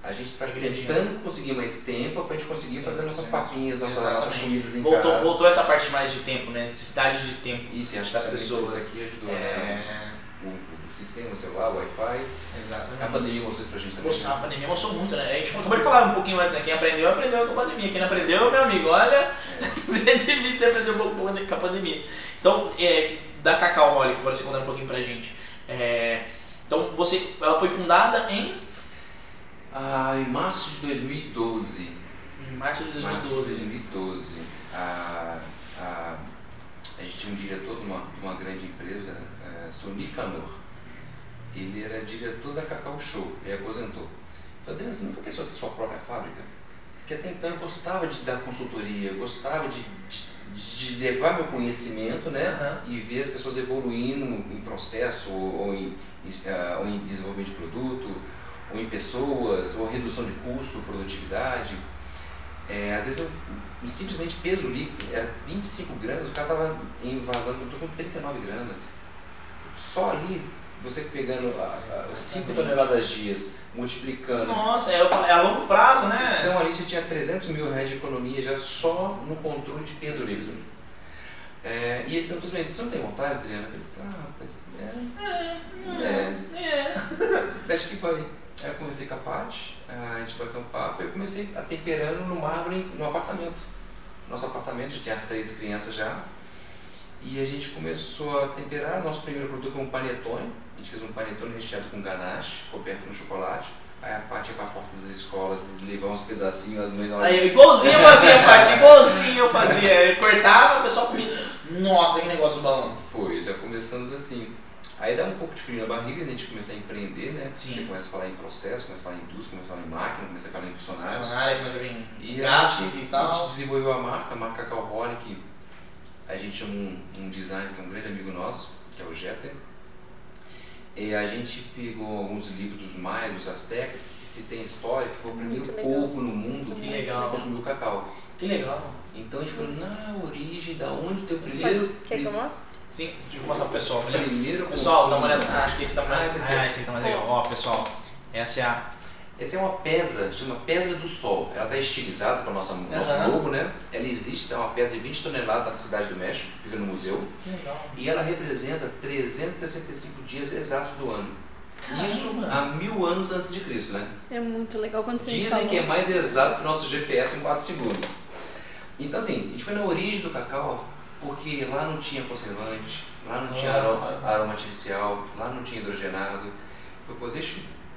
A gente está tentando conseguir mais tempo para a gente conseguir fazer nossas papinhas, nossas, nossas comidas em Voltou, casa. voltou essa parte mais de tempo, né? Necessidade de tempo. Isso, acho que das também pessoas. isso aqui ajudou, né? É, o, o sistema, o celular, o Wi-Fi. A exatamente. pandemia mostrou isso pra gente também. Mostrou- né? a pandemia mostrou muito, né? A gente acabou de falar um pouquinho antes, né? Quem aprendeu, aprendeu com a pandemia. Quem não aprendeu, meu amigo, olha, você é difícil você aprender um pouco com a pandemia. Então, é, da Cacau Holic, para você contar um pouquinho pra gente. É, então, você, ela foi fundada em, Ah, em março de 2012. em março de Março de 2012. 2012. A, a, a gente tinha um diretor de uma, de uma grande empresa, é, seu Nicanor. Ele era diretor da Cacau Show, ele aposentou. Falei, Adriano, você nunca pensou ter sua própria fábrica? Porque até então eu gostava de dar consultoria, eu gostava de, de, de levar meu conhecimento, né? Aham. e ver as pessoas evoluindo em processo ou, em, ah, ou em desenvolvimento de produto, ou em pessoas, ou redução de custo, produtividade. É, às vezes eu, simplesmente peso líquido era 25 gramas, o cara estava invasando, eu estou com 39 gramas. Só ali, você pegando a- a- 5 toneladas dias, multiplicando. Nossa, é, é a longo prazo, né? Então ali você tinha 300 mil reais de economia já só no controle de peso líquido. É, e ele perguntou assim, você não tem vontade, Adriano? Eu falei, ah, rapaz, é, É, é. Acho que foi. Aí eu conversei com a Paty, a gente bateu um papo e eu comecei a temperando no mármore no apartamento. Nosso apartamento, já tinha as três crianças já. E a gente começou a temperar. Nosso primeiro produto foi um panetone. A gente fez um panetone recheado com ganache, coberto no chocolate. Aí a Paty ia pra porta das escolas, levar uns pedacinhos, as mães hora Aí, igualzinho eu fazia, Paty, igualzinho eu fazia. Eu cortava, o pessoal comia. Nossa, que negócio bom. Foi, já começamos assim. Aí dá um pouco de frio na barriga, a gente começa a empreender, né? Sim. Você começa a falar em processo, começa a falar em indústria, começa a falar em máquina, começa a falar em funcionários. Funcionária, começa a vir E gastos a e gente, a tal. gente desenvolveu a marca, a marca Calholic. A gente tinha um, um designer que é um grande amigo nosso, que é o Jeter. E a gente pegou alguns livros dos maias, dos astecas, que se tem história, que foi o primeiro Muito legal. povo no mundo Que que legal. consumiu cacau. Que legal. Então a gente foi na origem, da onde teu Isso primeiro. Quer que eu mostre? Sim, deixa eu mostrar pro pessoal. Primeiro Pessoal, dá uma olhada. Acho que esse tá mais. Ah, esse. Ah, esse aqui tá mais legal. Ó, pessoal, essa é a. Essa é uma pedra, chama Pedra do Sol. Ela está estilizada para o nosso, Aham. logo, né? Ela existe, é uma pedra de 20 toneladas na cidade do México, fica no museu. Que legal. E ela representa 365 dias exatos do ano. Isso Caramba. há mil anos antes de Cristo, né? É muito legal quando você Dizem falou. que é mais exato que o nosso GPS em 4 segundos. Então assim, a gente foi na origem do cacau, porque lá não tinha conservante, lá não tinha Ah. aroma, aroma artificial, lá não tinha hidrogenado. Foi poder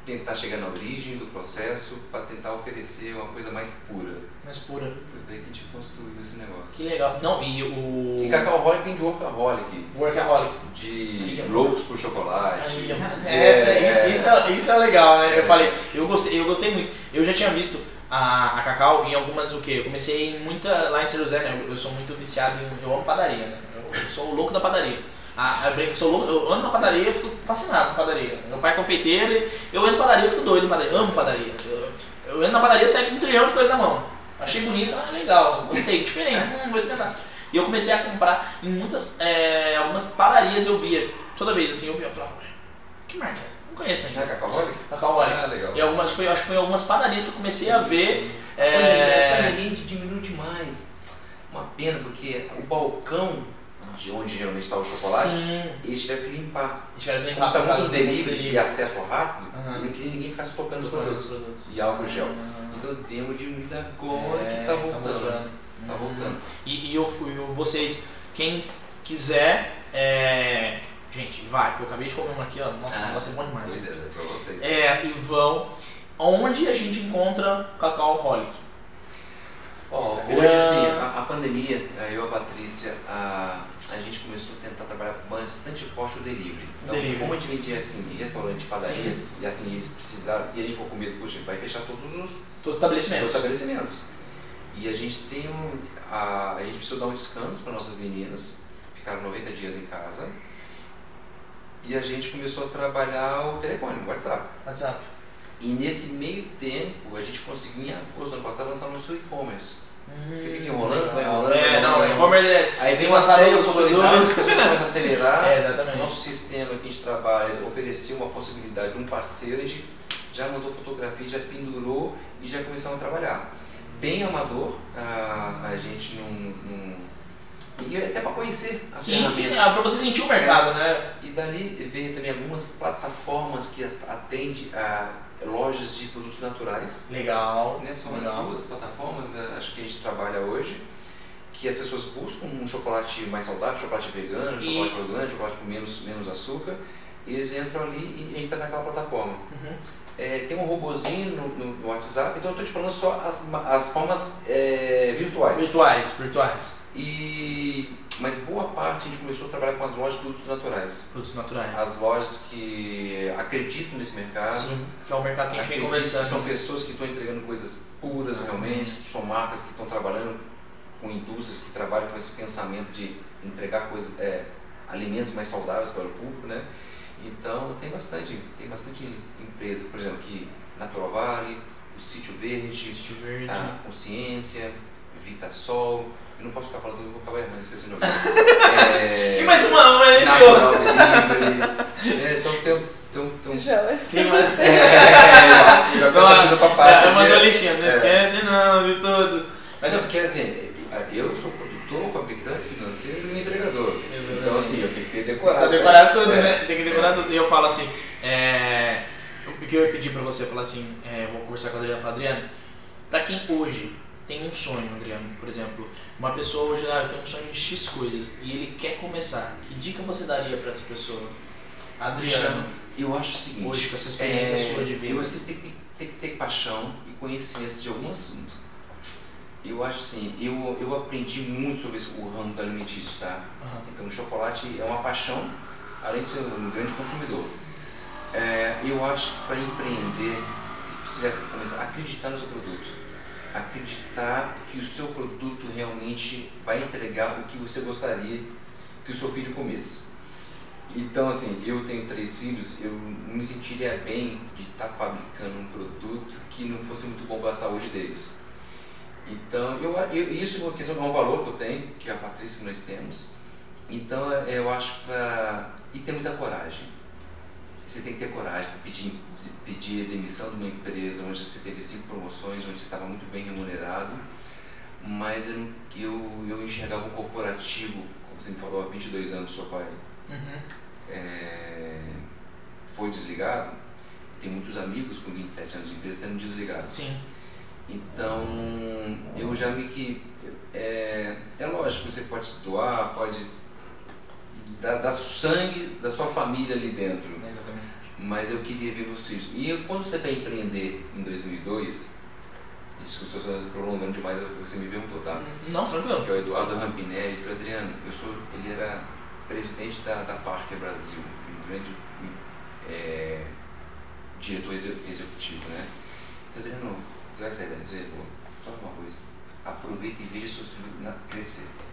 tentar chegar na origem do processo para tentar oferecer uma coisa mais pura. Mais pura. Foi daí que a gente construiu esse negócio. Que legal. Não, e o. E Cacaoholic vem de Workaholic, Workaholic. de loucos por chocolate. De- essa, é, isso, isso, é, isso é legal, né? Eu É. falei, eu gostei, eu gostei muito. Eu já tinha visto a, a Cacau em algumas o quê? Eu comecei em muita lá em São José, né? Eu, eu sou muito viciado em. Eu amo padaria, né? Eu, eu sou o louco da padaria. Ah, eu, brinco, sou louco, eu ando na padaria, eu fico fascinado com padaria. Meu pai é confeiteiro, e eu ando na padaria, eu fico doido em padaria. Amo padaria. Eu, eu ando na padaria e saio com um trilhão de coisa na mão. Achei bonito, ah, legal, gostei, diferente, hum, vou experimentar. E eu comecei a comprar em muitas, é, algumas padarias eu via. Toda vez assim, eu via, eu falava, "Ué, que marca é essa? Não conheço ainda. Cacaoholic? Cacau Holic. Ah, legal. E algumas, foi, acho que foi em algumas padarias que eu comecei a ver. A pandemia- a É, pandemia diminuiu demais. Uma pena, porque o balcão de onde geralmente está o chocolate, sim, eles tiveram que limpar. tiveram bem Como está por causa muito do delivery e acesso rápido, eu não queria ninguém ficasse tocando os Os produtos, produtos. E álcool gel. Ah, Então deu uma diminuída agora é, que tá voltando. Tá Hum. voltando. E, e eu, eu- vocês, quem quiser, é, gente, vai, porque eu acabei de comer uma aqui, ó. Nossa, Ah, vai ser bom demais. É, é pra vocês. É, e vão. Onde a gente encontra Cacau Holic? Hoje, assim, a, a pandemia, eh, eu e a Patrícia, a, a gente começou a tentar trabalhar bastante forte o delivery. Então, Delivery. como a gente vendia assim, restaurante, padarias, e assim, eles precisaram, e a gente ficou com medo, puxa, vai fechar todos os Todos os os estabelecimentos. estabelecimentos. E a gente tem um, a, a gente precisou dar um descanso para nossas meninas, ficaram 90 dias em casa. E a gente começou a trabalhar o telefone, o WhatsApp. WhatsApp. E nesse meio tempo, a gente conseguiu em agosto, ano passado, lançar o nosso e-commerce. Você fica enrolando, vai enrolando, É, não, é é. Aí vem uma uma série de as produtos. pessoas começam a acelerar. É, exatamente. Nosso sistema que a gente trabalha ofereceu uma possibilidade de um parceiro, a gente já mandou fotografia, já pendurou e já começamos a trabalhar. Bem amador, a, a gente não. não e até para conhecer a Sim, sim, pra você sentir o mercado, né? E dali veio também algumas plataformas que atendem a lojas de produtos naturais. Legal. Né? São Legal. duas plataformas, eh, acho que a gente trabalha hoje, que as pessoas buscam um chocolate mais saudável, chocolate vegano, E- chocolate orgânico, chocolate com menos, menos açúcar. Eles entram ali e a gente está naquela plataforma. Uhum. É, tem um robozinho no, no- WhatsApp, então eu estou te falando só as, as formas é, virtuais. Virtuais, virtuais. E, mas boa parte a gente começou a trabalhar com as lojas de produtos naturais. Produtos naturais. As lojas que acreditam nesse mercado, Sim, que é o mercado que a gente vem conversando. são pessoas que estão entregando coisas puras Exatamente. realmente, que são marcas que estão trabalhando com indústrias que trabalham com esse pensamento de entregar coisas, é, alimentos mais saudáveis para o público, né? Então tem bastante, tem bastante empresa, por exemplo, que Natural Vale, o Sítio Verde, Sítio Verde. a Consciência, Vitasol, eu não posso ficar falando, eu vou acabar errando, esquecendo alguém. é, E mais uma, Natural Delivery, é, então tem, tem, tem, Já. Tem mais. é, já pensa aqui no papai. Já mandou a listinha, não É. esquece não de todos. Mas é porque assim, eu sou produtor, fabricante, financeiro e entregador. Então assim, eu tenho que ter decorado. Precisa decorar certo? tudo, É. né? Tem que decorar tudo. E eu falo assim, é, o que eu ia pedir pra você, falar assim, é, vou conversar com a Adriana, falar, Adriano, pra quem hoje tem um sonho, Adriano, por exemplo, uma pessoa hoje, ah, tenho um sonho de X coisas, e ele quer começar, que dica você daria pra essa pessoa? Adriano, Eu acho o seguinte. hoje com essa experiência é, sua de vida. Você tem que, tem que ter paixão e conhecimento de algum assunto. Eu acho assim, eu, eu aprendi muito sobre o ramo do alimentício, tá? Aham. Então o chocolate é uma paixão, além de ser um grande consumidor. É, eu acho que para empreender, você precisa começar a acreditar no seu produto. Acreditar que o seu produto realmente vai entregar o que você gostaria que o seu filho comesse. Então, assim, eu tenho três filhos, eu me sentiria bem de estar fabricando um produto que não fosse muito bom para a saúde deles. Então, eu, eu, isso é uma questão, é um valor que eu tenho, que a Patrícia que nós temos. Então, é, eu acho para. E ter muita coragem. Você tem que ter coragem para pedir, pedir a demissão de uma empresa onde você teve cinco promoções, onde você estava muito bem remunerado, mas eu, eu, eu enxergava um corporativo, como você me falou, há 22 anos, seu pai Uhum. é, foi desligado, tem muitos amigos com 27 anos de empresa sendo desligados. Sim. Então, eu já vi que é, é lógico que você pode se doar, pode dar, dar sangue da sua família ali dentro, Exatamente. Mas eu queria ver filhos. E eu, quando você vai empreender em 2002, desculpa se eu estou prolongando demais, você me perguntou, tá? Não, tranquilo. Que é o Eduardo Rampinelli, falou, Adriano, eu sou, ele era presidente da, da Parker Brasil, um grande é, diretor executivo, né? Então, Adriano, você vai sair da dizer, vou falar uma coisa, aproveita e veja seus filhos crescer.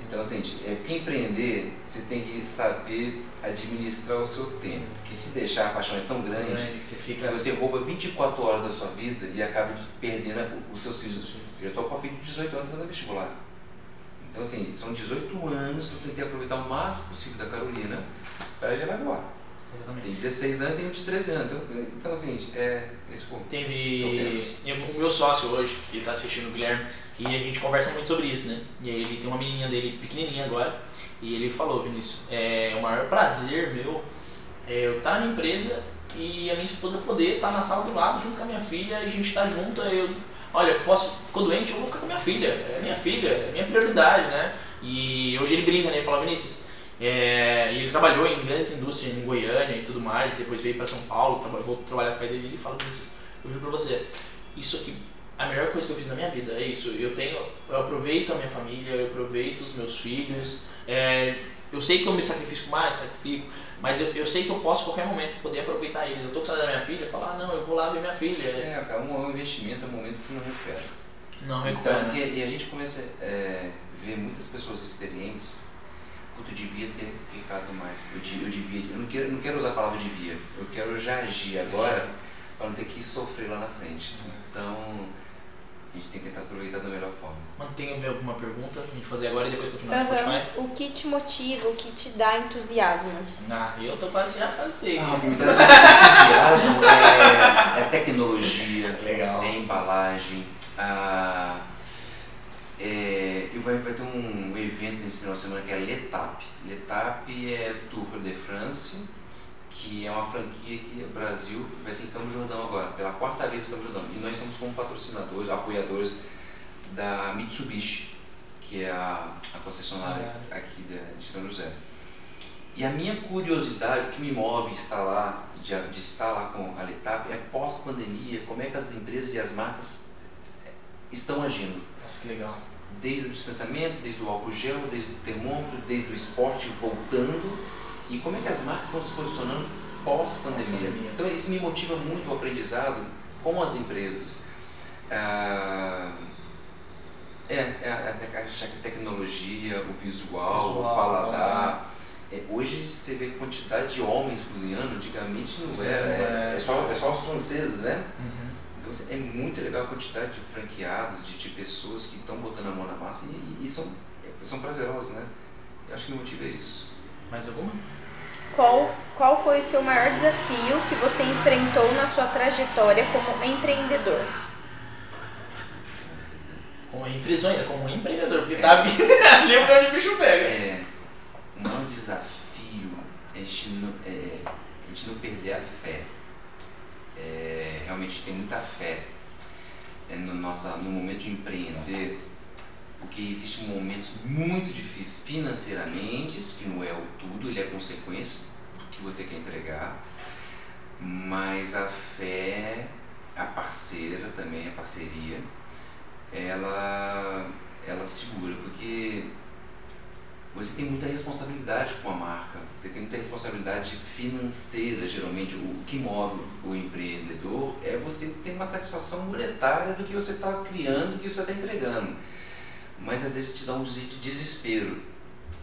Então, assim, é, para empreender, você tem que saber administrar o seu tempo. Que se deixar a paixão é tão grande, que você, fica... que você rouba 24 horas da sua vida e acaba perdendo os seus filhos. Eu estou com a filha de 18 anos fazendo vestibular. Então, assim, são 18 anos que eu tentei aproveitar o máximo possível da Carolina, para ela já vai voar. Exatamente. Tem 16 anos e tem um de 13 anos. Então, então assim, é esse ponto. Teve. o meu sócio hoje, ele está assistindo o Guilherme, e a gente conversa muito sobre isso, né? E aí ele tem uma menininha dele pequenininha agora, e ele falou, Vinícius, é o maior prazer meu é eu estar na empresa e a minha esposa poder estar na sala do lado junto com a minha filha, a gente está junto, eu, olha, posso, ficou doente, eu vou ficar com a minha filha, é minha filha, é minha prioridade, né? E hoje ele brinca, né? Ele fala, Vinícius, é, ele trabalhou em grandes indústrias em Goiânia e tudo mais, depois veio para São Paulo, trabalhou, vou trabalhar com o pai dele e fala isso. Eu juro pra você, isso aqui, a melhor coisa que eu fiz na minha vida é isso. Eu tenho, eu aproveito a minha família, eu aproveito os meus filhos. É, eu sei que eu me sacrifico mais, sacrifico, mas eu, eu sei que eu posso a qualquer momento poder aproveitar eles. Eu tô com saudade da minha filha, falar, ah, não, eu vou lá ver minha filha. É, é um investimento, é um momento que você não recupera. Não recupera. Então, e a gente começa a é, ver muitas pessoas experientes eu devia ter ficado mais. Eu, eu devia. Eu não quero, não quero usar a palavra devia. Eu quero já agir agora para não ter que sofrer lá na frente. Então a gente tem que tentar aproveitar da melhor forma. Mantenha alguma pergunta a gente fazer agora e depois continuar uhum. no Spotify? O que te motiva, o que te dá entusiasmo? Ah, eu tô quase já cansei. Ah, me dá entusiasmo é, é tecnologia, Legal. é embalagem. Ah, é, e vai, vai ter um, evento nesse final de semana que é Letap. Letap é Tour de France, que é uma franquia que o Brasil vai ser em Campo Jordão agora, pela quarta vez em Campo Jordão. E nós estamos como patrocinadores, apoiadores da Mitsubishi, que é a, a concessionária aqui de, de, São José. E a minha curiosidade, o que me move estar lá, de, de estar lá com a Letap, é pós-pandemia, como é que as empresas e as marcas estão agindo nossa, que legal. Desde o distanciamento, desde o álcool gel, desde o termômetro, desde o esporte voltando. E como é que as marcas estão se posicionando pós-pandemia. Pós então isso me motiva muito o aprendizado com as empresas. Ah, é, é a, a, tecnologia, o visual, visual o paladar. É, hoje você vê quantidade de homens cozinhando, antigamente não era. É, é, só, é só os franceses, né? Uhum. Então assim, é muito legal a quantidade de franqueados, de, de pessoas que estão botando a mão na massa e, e, são, são prazerosos, né? Eu acho que o motivo é isso. Mais alguma? Qual, qual foi o seu maior desafio que você enfrentou na sua trajetória como empreendedor? Como empreendedor ainda, como empreendedor, porque é. sabe ali é onde o bicho pega. É, o maior desafio é a gente não, é, a gente não perder a fé é, realmente tem muita fé é, no, nossa, no momento de empreender, porque existem momentos muito difíceis financeiramente, que não é o tudo, ele é consequência do que você quer entregar, mas a fé, a parceira também, a parceria, ela, ela segura, porque você tem muita responsabilidade com a marca, você tem muita responsabilidade financeira, geralmente. O que move o empreendedor é você ter uma satisfação monetária do que você está criando, do que você está entregando. Mas às vezes te dá um desespero.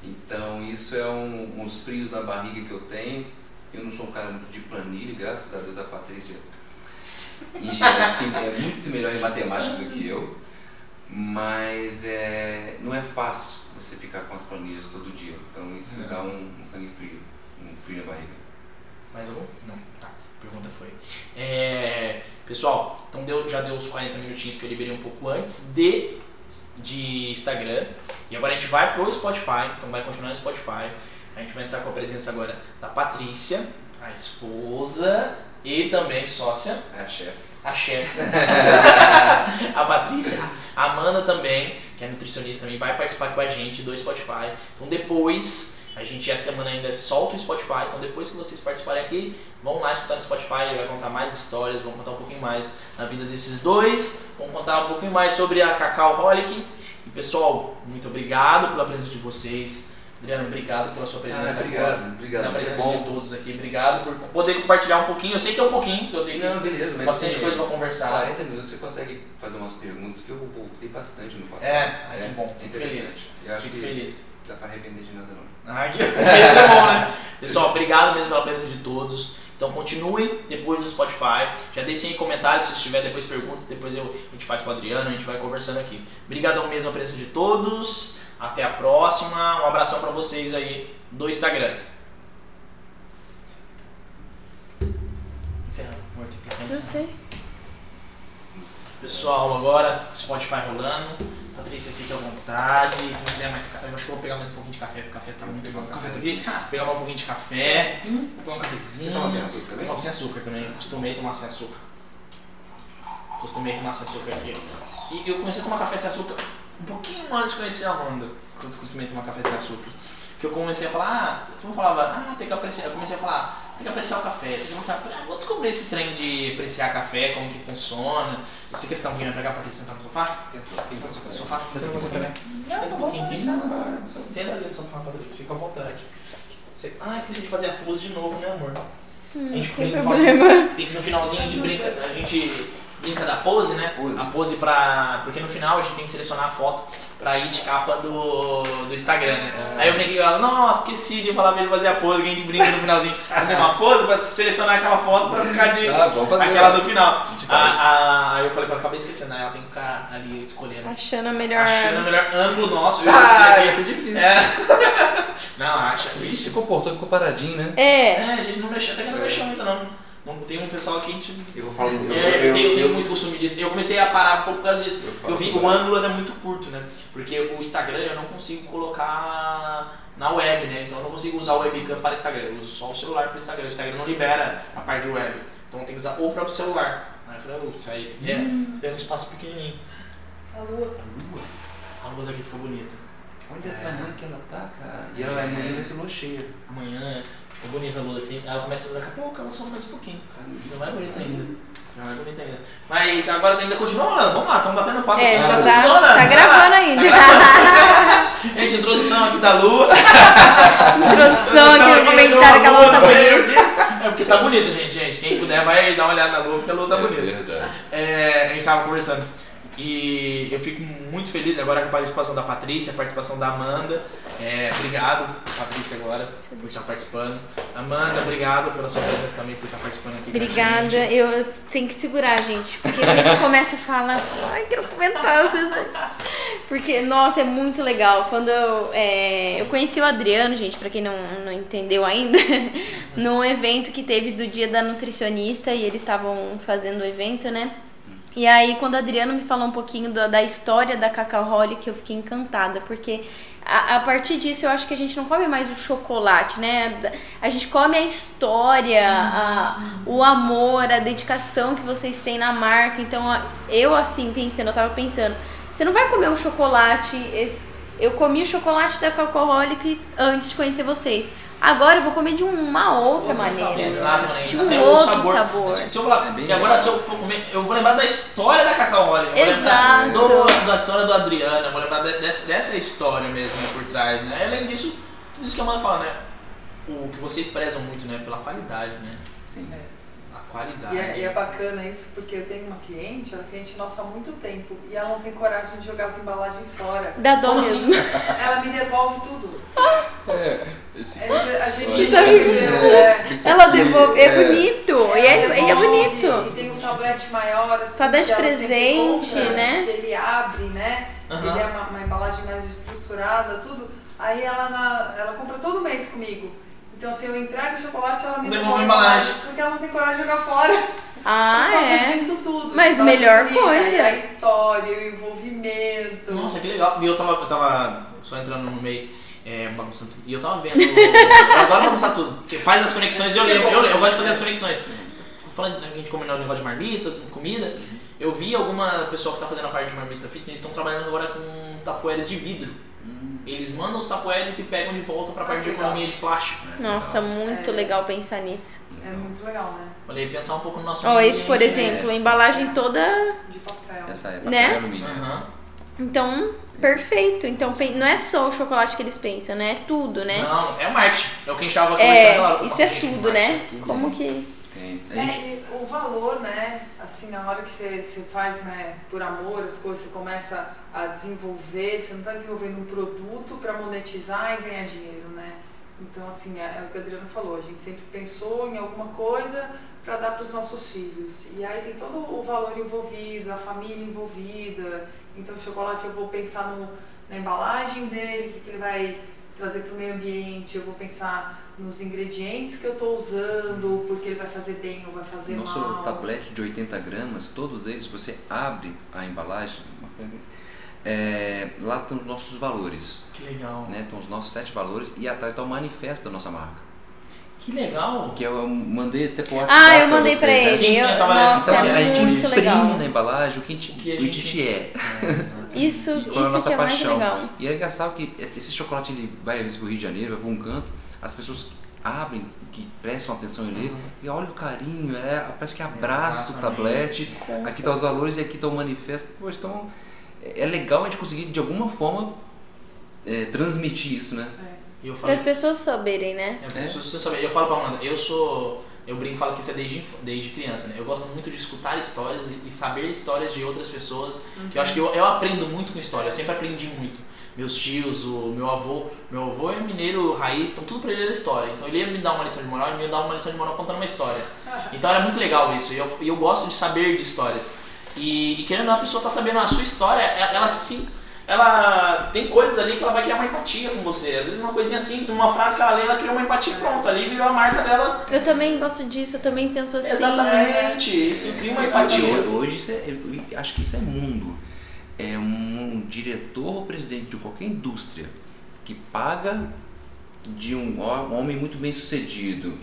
Então, isso é um, uns frios na barriga que eu tenho. Eu não sou um cara muito de planilha, graças a Deus a Patrícia engenheira é muito melhor em matemática do que eu. Mas é, não é fácil você ficar com as planilhas todo dia. Então isso me dá um, um, sangue frio, um frio na barriga. Mais algum? Não. Tá. A pergunta foi. É, pessoal, então deu, já deu os 40 minutinhos que eu liberei um pouco antes de, de Instagram. E agora a gente vai pro Spotify, então vai continuar no Spotify. A gente vai entrar com a presença agora da Patrícia, a esposa e também sócia. É a chefe a chefe, a Patrícia, a Amanda também, que é nutricionista também, vai participar com a gente do Spotify. Então depois A gente essa semana ainda solta o Spotify, então depois que vocês participarem aqui, vão lá escutar no Spotify, ele vai contar mais histórias, vão contar um pouquinho mais da vida desses dois, vão contar um pouquinho mais sobre a Cacau Holic. E pessoal, muito obrigado pela presença de vocês. Adriano, obrigado pela sua presença. Ah, obrigado, obrigado. Vai ser presença de todos aqui. Obrigado por poder compartilhar um pouquinho. Eu sei que é um pouquinho, eu sei que Não, beleza, mas bastante coisa pra conversar. 40 minutos você consegue fazer umas perguntas que eu voltei bastante no passado. É, ai, que bom, é interessante. feliz. Eu acho Fico que feliz. dá pra arrepender de nada não. Ai, que é bom, né? Pessoal, obrigado mesmo pela presença de todos. Então continuem depois no Spotify. Já deixem aí comentários se tiver depois perguntas. Depois eu, a gente faz com o Adriano, a gente vai conversando aqui. Obrigadão mesmo a presença de todos. Até a próxima. Um abração pra vocês aí do Instagram. Encerrando. Eu sei. Pessoal, agora Spotify rolando. Patrícia, fica à vontade. Quem quiser mais café, eu acho que eu vou pegar mais um pouquinho de café, porque o café tá muito bom. Café tá aqui. Vou pegar mais um pouquinho de café. Vou pegar um Você cafezinho. toma sem açúcar Eu também? tomo sem açúcar também. Costumei tomar sem açúcar. Costumei tomar sem açúcar aqui. E eu comecei a tomar café sem açúcar um pouquinho antes de conhecer a Amanda. Quando eu costumei tomar café sem açúcar. Que eu comecei a falar, ah, todo mundo falava, ah, tem que apreciar. Eu comecei a falar, tem que apreciar o café. Tem que mostrar, ah, vou descobrir esse trem de apreciar café, como que funciona. Essa questão que vai pegar pra te sentar no sofá? Senta no sofá. Senta no sofá. Senta um pouquinho aqui. Senta ali no sofá, Patrícia. Fica à vontade. Você- Ah, esqueci de fazer a pose de novo, né, amor? a gente tem brinca, problema. fala assim, tem que no finalzinho a gente brinca, a gente brinca da pose, né? Pose. A pose pra. Porque no final a gente tem que selecionar a foto pra ir de capa do, do Instagram, né? Aí eu brinquei com ela, nossa, esqueci de falar pra ele fazer a pose, que a gente brinca no finalzinho. Fazer uma pose pra selecionar aquela foto pra ficar de. Ah, vamos fazer. aquela do final. A- a- Aí eu falei pra ela, acabei esquecendo, aí ela tem que ficar ali escolhendo. Achando a melhor. Achando o melhor ângulo nosso. eu e Ah, você aqui. vai ser difícil. É. Não, acha. A gente se comportou, ficou paradinho, né? É. É, a gente não mexeu, até que não mexeu muito não. Não. Tem um pessoal que a gente. Eu vou falar. Eu, É, eu, tenho, eu tenho eu- muito costume disso. Eu comecei a parar um pouco por causa disso. Eu vi o ângulo é muito curto, né? Porque o Instagram eu não consigo colocar na web, né? Então eu não consigo usar o webcam para Instagram. Eu uso só o celular para o Instagram. O Instagram não libera a parte de web. Então tem que usar o próprio celular. Aí eu falei, "Uh, isso aí tem que. É, pega um espaço pequenininho. A lua. A lua daqui fica bonita. Olha É. o tamanho que ela tá, cara. E ela amanhã vai ser lua cheia. Amanhã fica bonita a lua daqui. Ela começa daqui a pouco, ela só mais um pouquinho. Não vai bonita ainda. Não é bonita ainda. Mas agora ainda continua rolando. Vamos lá, estamos batendo papo. É, aqui. já Continua tá, rolando. tá gravando ainda. Gente, introdução aqui da lua. Introdução aqui no comentário que a lua tá bonita. É porque tá bonita, gente, gente. Quem puder vai dar uma olhada na lua, porque a lua tá É bonita. verdade. É, a gente tava conversando. E eu fico muito feliz agora com a participação da Patrícia, a participação da Amanda. É, obrigado, Patrícia, agora, por estar participando. Amanda, obrigado pela sua presença também, por estar participando aqui Obrigada. Eu tenho que segurar, gente. Porque se você começa a falar, ai, quero comentar. Vocês... Porque, nossa, é muito legal. Quando eu, é, eu conheci o Adriano, gente, pra quem não, não entendeu ainda, num evento que teve do dia da nutricionista e eles estavam fazendo o evento, né? E aí, quando o Adriano me falou um pouquinho da, da história da Cacau Holic, eu fiquei encantada, porque a, a partir disso eu acho que a gente não come mais o chocolate, né? A gente come a história, a- o amor, a dedicação que vocês têm na marca. Então, eu assim, pensando, eu tava pensando, você não vai comer um chocolate. eu comi o chocolate da Cacau Holic antes de conhecer vocês. Agora eu vou comer de uma outra Outro maneira. sabor. Exatamente. De um até outro sabor. sabor. Se, se eu falar, É bem que agora se eu for comer, eu vou lembrar da história da Cacau eu vou Exato. lembrar do- da história do Adriano, eu vou lembrar de- dessa, dessa história mesmo né, por trás, né? E Além disso, tudo isso que a Amanda fala, né? O que vocês prezam muito, né? Pela qualidade, né? Sim. A qualidade. E é, e é bacana isso porque eu tenho uma cliente, ela é cliente nossa há muito tempo e ela não tem coragem de jogar as embalagens fora. Da dó mesmo. assim? Ela me devolve tudo. É, esse A gente, a gente já entendeu, é, é. esse Ela devolve. É, é- bonito. E é, e é devolve, bonito. E tem um tablete maior, assim, Pra dar de presente, compra, né? Ele abre, né? Aham. Ele é uma, uma embalagem mais estruturada, tudo. Aí ela, na- ela compra todo mês comigo. Então, assim, eu entrego o chocolate, ela me Devolve devolve a embalagem. Porque ela não tem coragem de jogar fora. Ah, por causa é. disso tudo. Mas Então, melhor coisa. A história, o envolvimento. Nossa, que legal. E eu tava, eu tava só entrando no meio, é, bagunçando tudo. E eu tava vendo. eu adoro bagunçar tudo. Porque faz as conexões e eu lembro. Eu, eu gosto de fazer as conexões. Falando que a gente combinou o negócio de marmita, comida. Eu vi alguma pessoa que tá fazendo a parte de marmita fitness, estão trabalhando agora com tapoeiras de vidro. Eles mandam os tapoeres e pegam de volta pra parte de economia de plástico. né? Nossa, Legal. muito É. legal pensar nisso. É muito legal, né? Falei, pensar um pouco no nosso Ó, meio esse, por né? exemplo, a essa. embalagem toda. De papel. Essa é papel Né? alumínio. Aham. Então, Sim. perfeito. Então, não é só o chocolate que eles pensam, né? É tudo, né? Não, é o marketing. É o que a gente tava conversando É, agora. isso é gente, tudo, né? é tudo. Como que. Tem. A É, gente, e o valor, né? Assim, na hora que você, você faz, né, por amor as coisas, você começa a desenvolver, você não está desenvolvendo um produto para monetizar e ganhar dinheiro, né? Então, assim, é, é o que o Adriano falou, a gente sempre pensou em alguma coisa para dar para os nossos filhos. E aí tem todo o valor envolvido, a família envolvida. Então, o chocolate eu vou pensar no, na embalagem dele, o que, que ele vai trazer para o meio ambiente, eu vou pensar nos ingredientes que eu estou usando, porque ele vai fazer bem ou vai fazer nosso mal. tablete de 80 gramas, todos eles, você abre a embalagem, é, lá estão os nossos valores. Que legal. Né? Estão os nossos sete valores e atrás está o manifesto da nossa marca. Que legal. Que eu mandei até pro WhatsApp Ah, eu mandei pra vocês, né? ele. Sim, sim, eu tava. Nossa, Então, assim, a é gente muito imprime legal. na embalagem o que a gente, O que a o gente- gente é. Isso, qual é a isso nossa que é mais paixão? legal. E é engraçado que esse chocolate ele vai às vezes pro Rio de Janeiro, vai para um canto, as pessoas abrem, que prestam atenção em ler, Uhum. e olha o carinho, é, parece que abraça o Exatamente. tablete, Com aqui estão os valores e aqui está o manifesto. Poxa, então é é legal a gente conseguir de alguma forma é, transmitir isso, né? E eu Para as pessoas saberem, né? É, pra você saber, eu falo pra Amanda, eu sou. Eu brinco e falo que isso é desde, desde criança, né? Eu gosto muito de escutar histórias e, e saber histórias de outras pessoas. Que eu acho que eu, eu aprendo muito com história, eu sempre aprendi muito. Meus tios, o meu avô, meu avô é mineiro raiz, então tudo pra ele era história. Então ele ia me dar uma lição de moral e me ia dar uma lição de moral contando uma história. Então era muito legal isso, e eu, e eu gosto de saber de histórias. E, e querendo ou não, a pessoa tá sabendo a sua história, ela, ela sim. Ela tem coisas ali que ela vai criar uma empatia com você. Às vezes uma coisinha simples, uma frase que ela lê, ela criou uma empatia pronto. Ali virou a marca dela. Eu também gosto disso, eu também penso assim. Exatamente. Isso cria uma empatia. Hoje, hoje isso é, eu acho que isso é mundo. É um diretor ou presidente de qualquer indústria que paga de um ho- homem muito bem sucedido.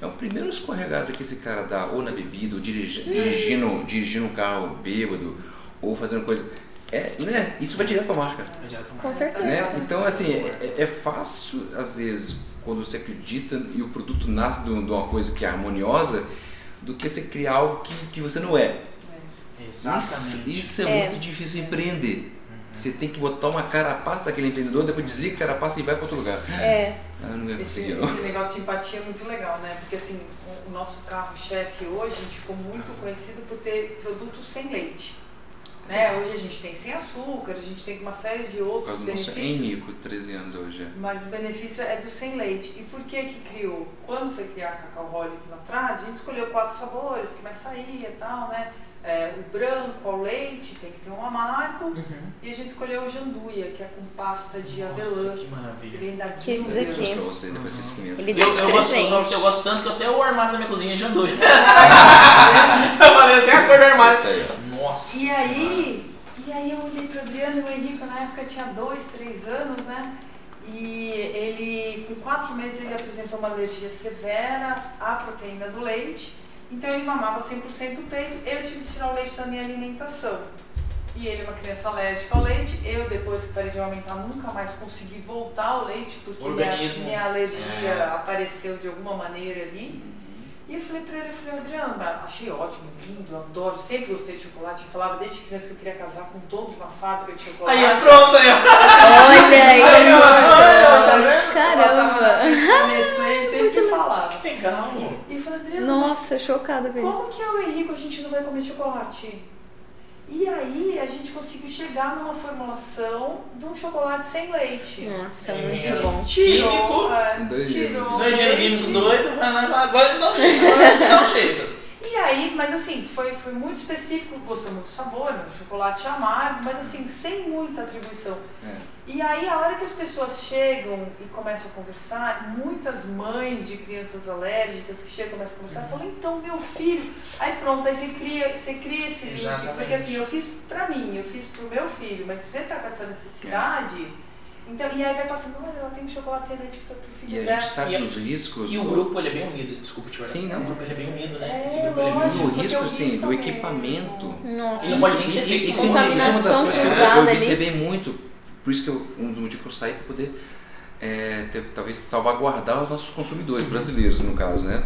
É o primeiro escorregado que esse cara dá, ou na bebida, ou dirigi- dirigindo, dirigindo um carro bêbado, ou fazendo coisa. É, né? Isso vai direto pra marca. Com certeza. Né? Então, assim, é, é fácil, às vezes, quando você acredita e o produto nasce de um- uma coisa que é harmoniosa, do que você criar algo que, que você não é. Isso, Exatamente. isso é, É. muito difícil empreender. Você tem que botar uma carapaça daquele empreendedor, depois desliga a carapaça e vai para outro lugar. É. Ah, não ia Esse, conseguir, não. esse negócio de empatia é muito legal, né? Porque assim, o, o nosso carro-chefe hoje, a gente ficou muito conhecido por ter produtos sem leite. Né? Hoje a gente tem sem açúcar, a gente tem uma série de Por outros causa do nosso benefícios. Henrico, 13 anos hoje. é. Mas o benefício é do sem leite. E por que que criou? Quando foi criar a Cacau Holic lá atrás, a gente escolheu quatro sabores que mais saía e tal, né? É, o branco ao leite, tem que ter um amargo. Uhum. E a gente escolheu o janduia, que é com pasta de Nossa, avelã, que que maravilha. vem da Que Guilherme. daqui. Trouxe pra você, depois você experimenta. Ele Eu, eu, gosto, eu, eu gosto tanto que até o armário da minha cozinha é janduia. eu falei até a cor do armário. Isso. Nossa. E aí, e aí eu olhei pro Adriano e o Henrique na época tinha dois, três anos, né? E ele, com quatro meses, ele apresentou uma alergia severa à proteína do leite. Então ele mamava 100% peito. Eu tive que tirar o leite da minha alimentação. E ele é uma criança alérgica ao leite. Eu, depois que parei de aumentar, nunca mais consegui voltar ao leite, porque minha, Organismo. minha alergia É. apareceu de alguma maneira ali. E eu falei pra ele, eu falei, Adriano, achei ótimo, lindo, adoro, sempre gostei de chocolate. Eu falava desde criança que eu queria casar com o dono de uma fábrica de chocolate. Aí, pronto, aí. Olha Aí, tá isso! vendo? Eu passava na Caramba! frente do Nestlé e sempre falava. Que legal. E eu falei, Nossa, chocada com isso. como que eu e o Henrique a gente não vai comer chocolate? E aí a gente conseguiu chegar numa formulação de um chocolate sem leite. Nossa, É, muito é. bom. Químico. é, Em dois dias. tirou Dois químico doido, vai lá e agora ele dá um jeito, agora ele dá um jeito. E aí, mas assim, foi, foi muito específico, gostamos do sabor, né? chocolate amargo, mas assim, sem muita atribuição. É. E aí, a hora que as pessoas chegam e começam a conversar, muitas mães de crianças alérgicas que chegam e começam a conversar, falam, então, meu filho. Aí pronto, aí você cria, você cria esse link. Porque assim, eu fiz pra mim, eu fiz pro meu filho, mas você tá com essa necessidade. Então, e aí vai passando, olha, ela tem um chocolate sem leite que foi pro E filho a dela. gente sabe E- dos riscos. E o do- grupo ele é bem unido, desculpa te Sim, cortar. não. O grupo ele é bem unido, né? É, Esse grupo ele é bem unido. o risco, o risco do mesmo. equipamento. Nossa. Ele não pode nem ser E- feito e- com Isso é uma- isso é uma das coisas que eu- observei muito. por isso que eu, um dos motivos que eu saí para poder é, ter, talvez salvaguardar os nossos consumidores brasileiros, no caso, né?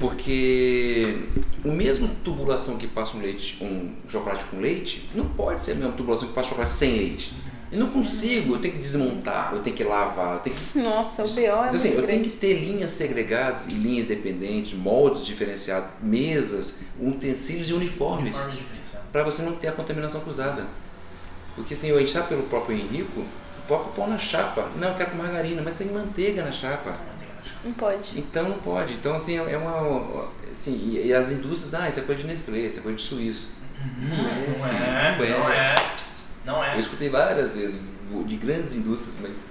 Porque o mesmo tubulação que passa um leite, um chocolate com leite, não pode ser a mesma tubulação que passa chocolate sem leite. Eu não consigo, eu tenho que desmontar, eu tenho que lavar, eu tenho que Nossa, o BO é então, assim, eu tenho que ter linhas segregadas e linhas dependentes, moldes diferenciados, mesas, utensílios e uniformes, Uniforme para você não ter a contaminação cruzada. Porque assim, a gente sabe pelo próprio Henrico, o próprio pão na chapa. Não, eu quero com margarina, mas tem manteiga na chapa. Manteiga na chapa. Não pode. Então não pode. Então assim, é uma. Assim, e, e as indústrias, ah, isso é coisa de Nestlé, isso é coisa de Suíço. Não é, é, filho, não é, não Eu é. escutei várias vezes de grandes indústrias, mas.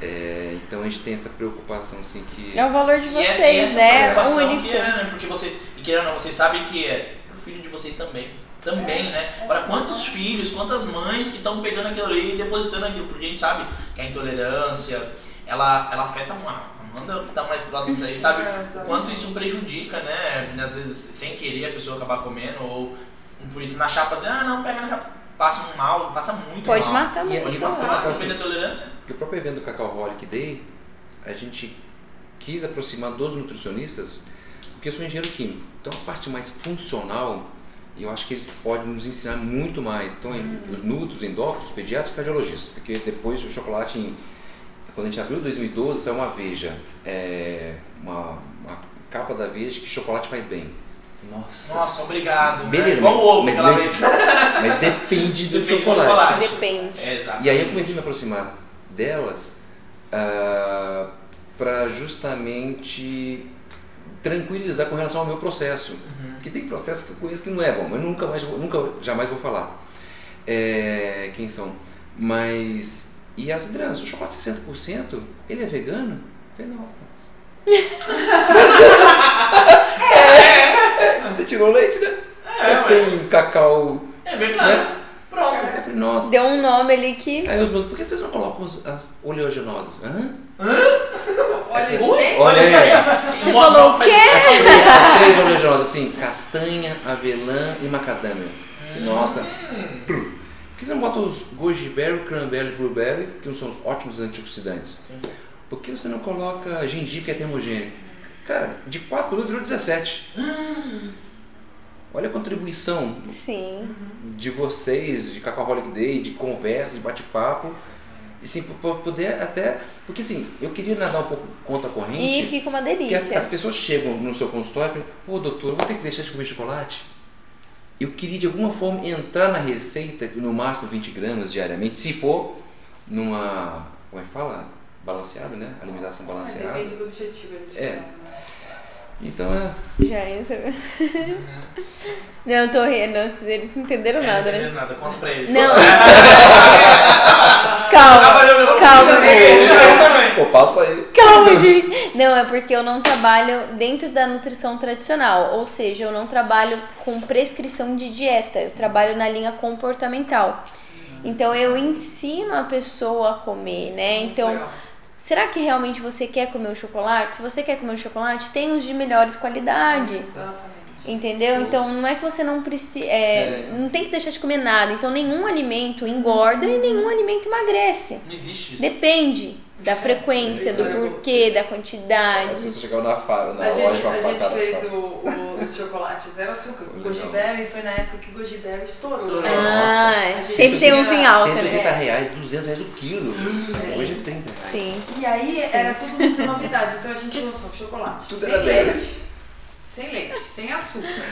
é, então a gente tem essa preocupação assim que. É o valor de E essa- e vocês, essa né? preocupação Único. Que é, né? Porque você, e querendo ou não, vocês sabem que é pro filho de vocês também. Também, né? Agora, quantos filhos, quantas mães que estão pegando aquilo ali e depositando aquilo? Porque a gente sabe que a intolerância, ela, ela afeta uma. Amanda que tá mais próximo disso aí, sabe É, o quanto isso prejudica, né? Às vezes, sem querer, a pessoa acabar comendo, ou por isso na chapa, assim, ah, não, pega na chapa. Passa um mal, passa muito Pode mal. matar E- e Pode pessoa. matar, Assim, depende da tolerância. Porque o próprio evento do Cacau Holic Day, a gente quis aproximar dos nutricionistas, porque eu sou engenheiro químico. Então a parte mais funcional, eu acho que eles podem nos ensinar muito mais. Então os nutros, endócrinos, pediatras e cardiologistas. Porque depois o chocolate, em- quando a gente abriu em 2012, saiu uma Veja, é, uma, uma capa da Veja que chocolate faz bem. Nossa! Nossa, obrigado. Beleza, né? Mas- ovo mas- mas-. Mas depende do Depende do chocolate. chocolate. Depende. É. E aí eu comecei a me aproximar delas para justamente tranquilizar com relação ao meu processo. Uhum. Porque tem processo que eu conheço que não é bom, mas nunca mais vou- nunca jamais vou falar. É, quem são? Mas e a Adriana, se o chocolate 60%, ele é vegano? Eu falei, nossa. É, Você tirou leite, né? É, Você tem cacau. É vegano. Né? Pronto. Eu falei, nossa. Deu um nome ali que. Aí os meus, por que vocês não colocam os- as oleaginosas? Hã? Olha Oi? quem? Olha aí, Você Uma falou o quê? as três, as três oleaginosas, assim, castanha, avelã e macadâmia. Nossa. Por que você não bota os goji berry, cranberry e blueberry, que são os ótimos antioxidantes? Sim. Por que você não coloca gengibre, que é termogênico? Cara, de 4 produtos virou 17. Olha a contribuição Sim. de vocês, de Cacaolic Day, de conversa, de bate-papo. E sim, para poder até. Porque assim, eu queria nadar um pouco contra a corrente. E fica uma Porque delícia. as pessoas chegam no seu consultório e falam, ô doutor, eu vou ter que deixar de comer chocolate? Eu queria de alguma forma entrar na receita, no máximo 20 gramas diariamente, se for numa. Como é que fala? Balanceada, né? Alimentação balanceada. Depende do objetivo. É. né? Então é. Já entra. Não, eu tô rindo. Eles não entenderam É, nada, não né? entenderam nada. Conta pra eles. Não. Ah, Calma. Calma, também. Pô, passa aí. Calma, gente. Não, é porque eu não trabalho dentro da nutrição tradicional. Ou seja, eu não trabalho com prescrição de dieta. Eu trabalho na linha comportamental. Então eu ensino a pessoa a comer, né? Então, Legal. Será que realmente você quer comer o chocolate? Se você quer comer o chocolate, tem os de melhores qualidade. Exatamente. Entendeu? Então não é que você não precisa. não tem que deixar de comer nada. Então nenhum alimento engorda e nenhum alimento emagrece. Não existe isso. Depende da frequência, do porquê, da As quantidade. pessoas chegaram na, fa- na A loja gente, a gente fez o, o, os chocolates zero açúcar com Legal. Goji Berry, foi na época que o Goji Berry estourou. Estourou. né? Ah, Nossa. sempre tem uns em alta, 180 né? reais, 200 reais o quilo. Hoje é 30 reais. Sim. E aí era tudo muito novidade, então a gente lançou chocolate Tudo sem era leite, sem leite, sem açúcar,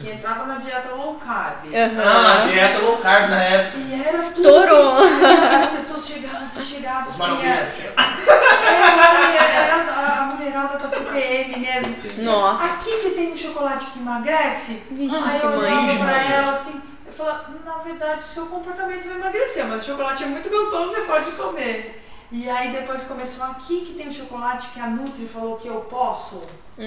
que entrava na dieta low carb. Ah, dieta low carb na época. E era Estourou. tudo assim, as pessoas chegavam, você chegava Os assim, maravilhas. era, era, era as- a mulherada da TPM mesmo. Nossa. Aqui que tem um chocolate que emagrece, Vixe, aí eu mãe. olhava pra Maria. ela assim, eu falava, na verdade o seu comportamento vai emagrecer, mas o chocolate é muito gostoso, você pode comer. E aí depois começou aqui que tem o chocolate que a Nutri falou que eu posso. Hum.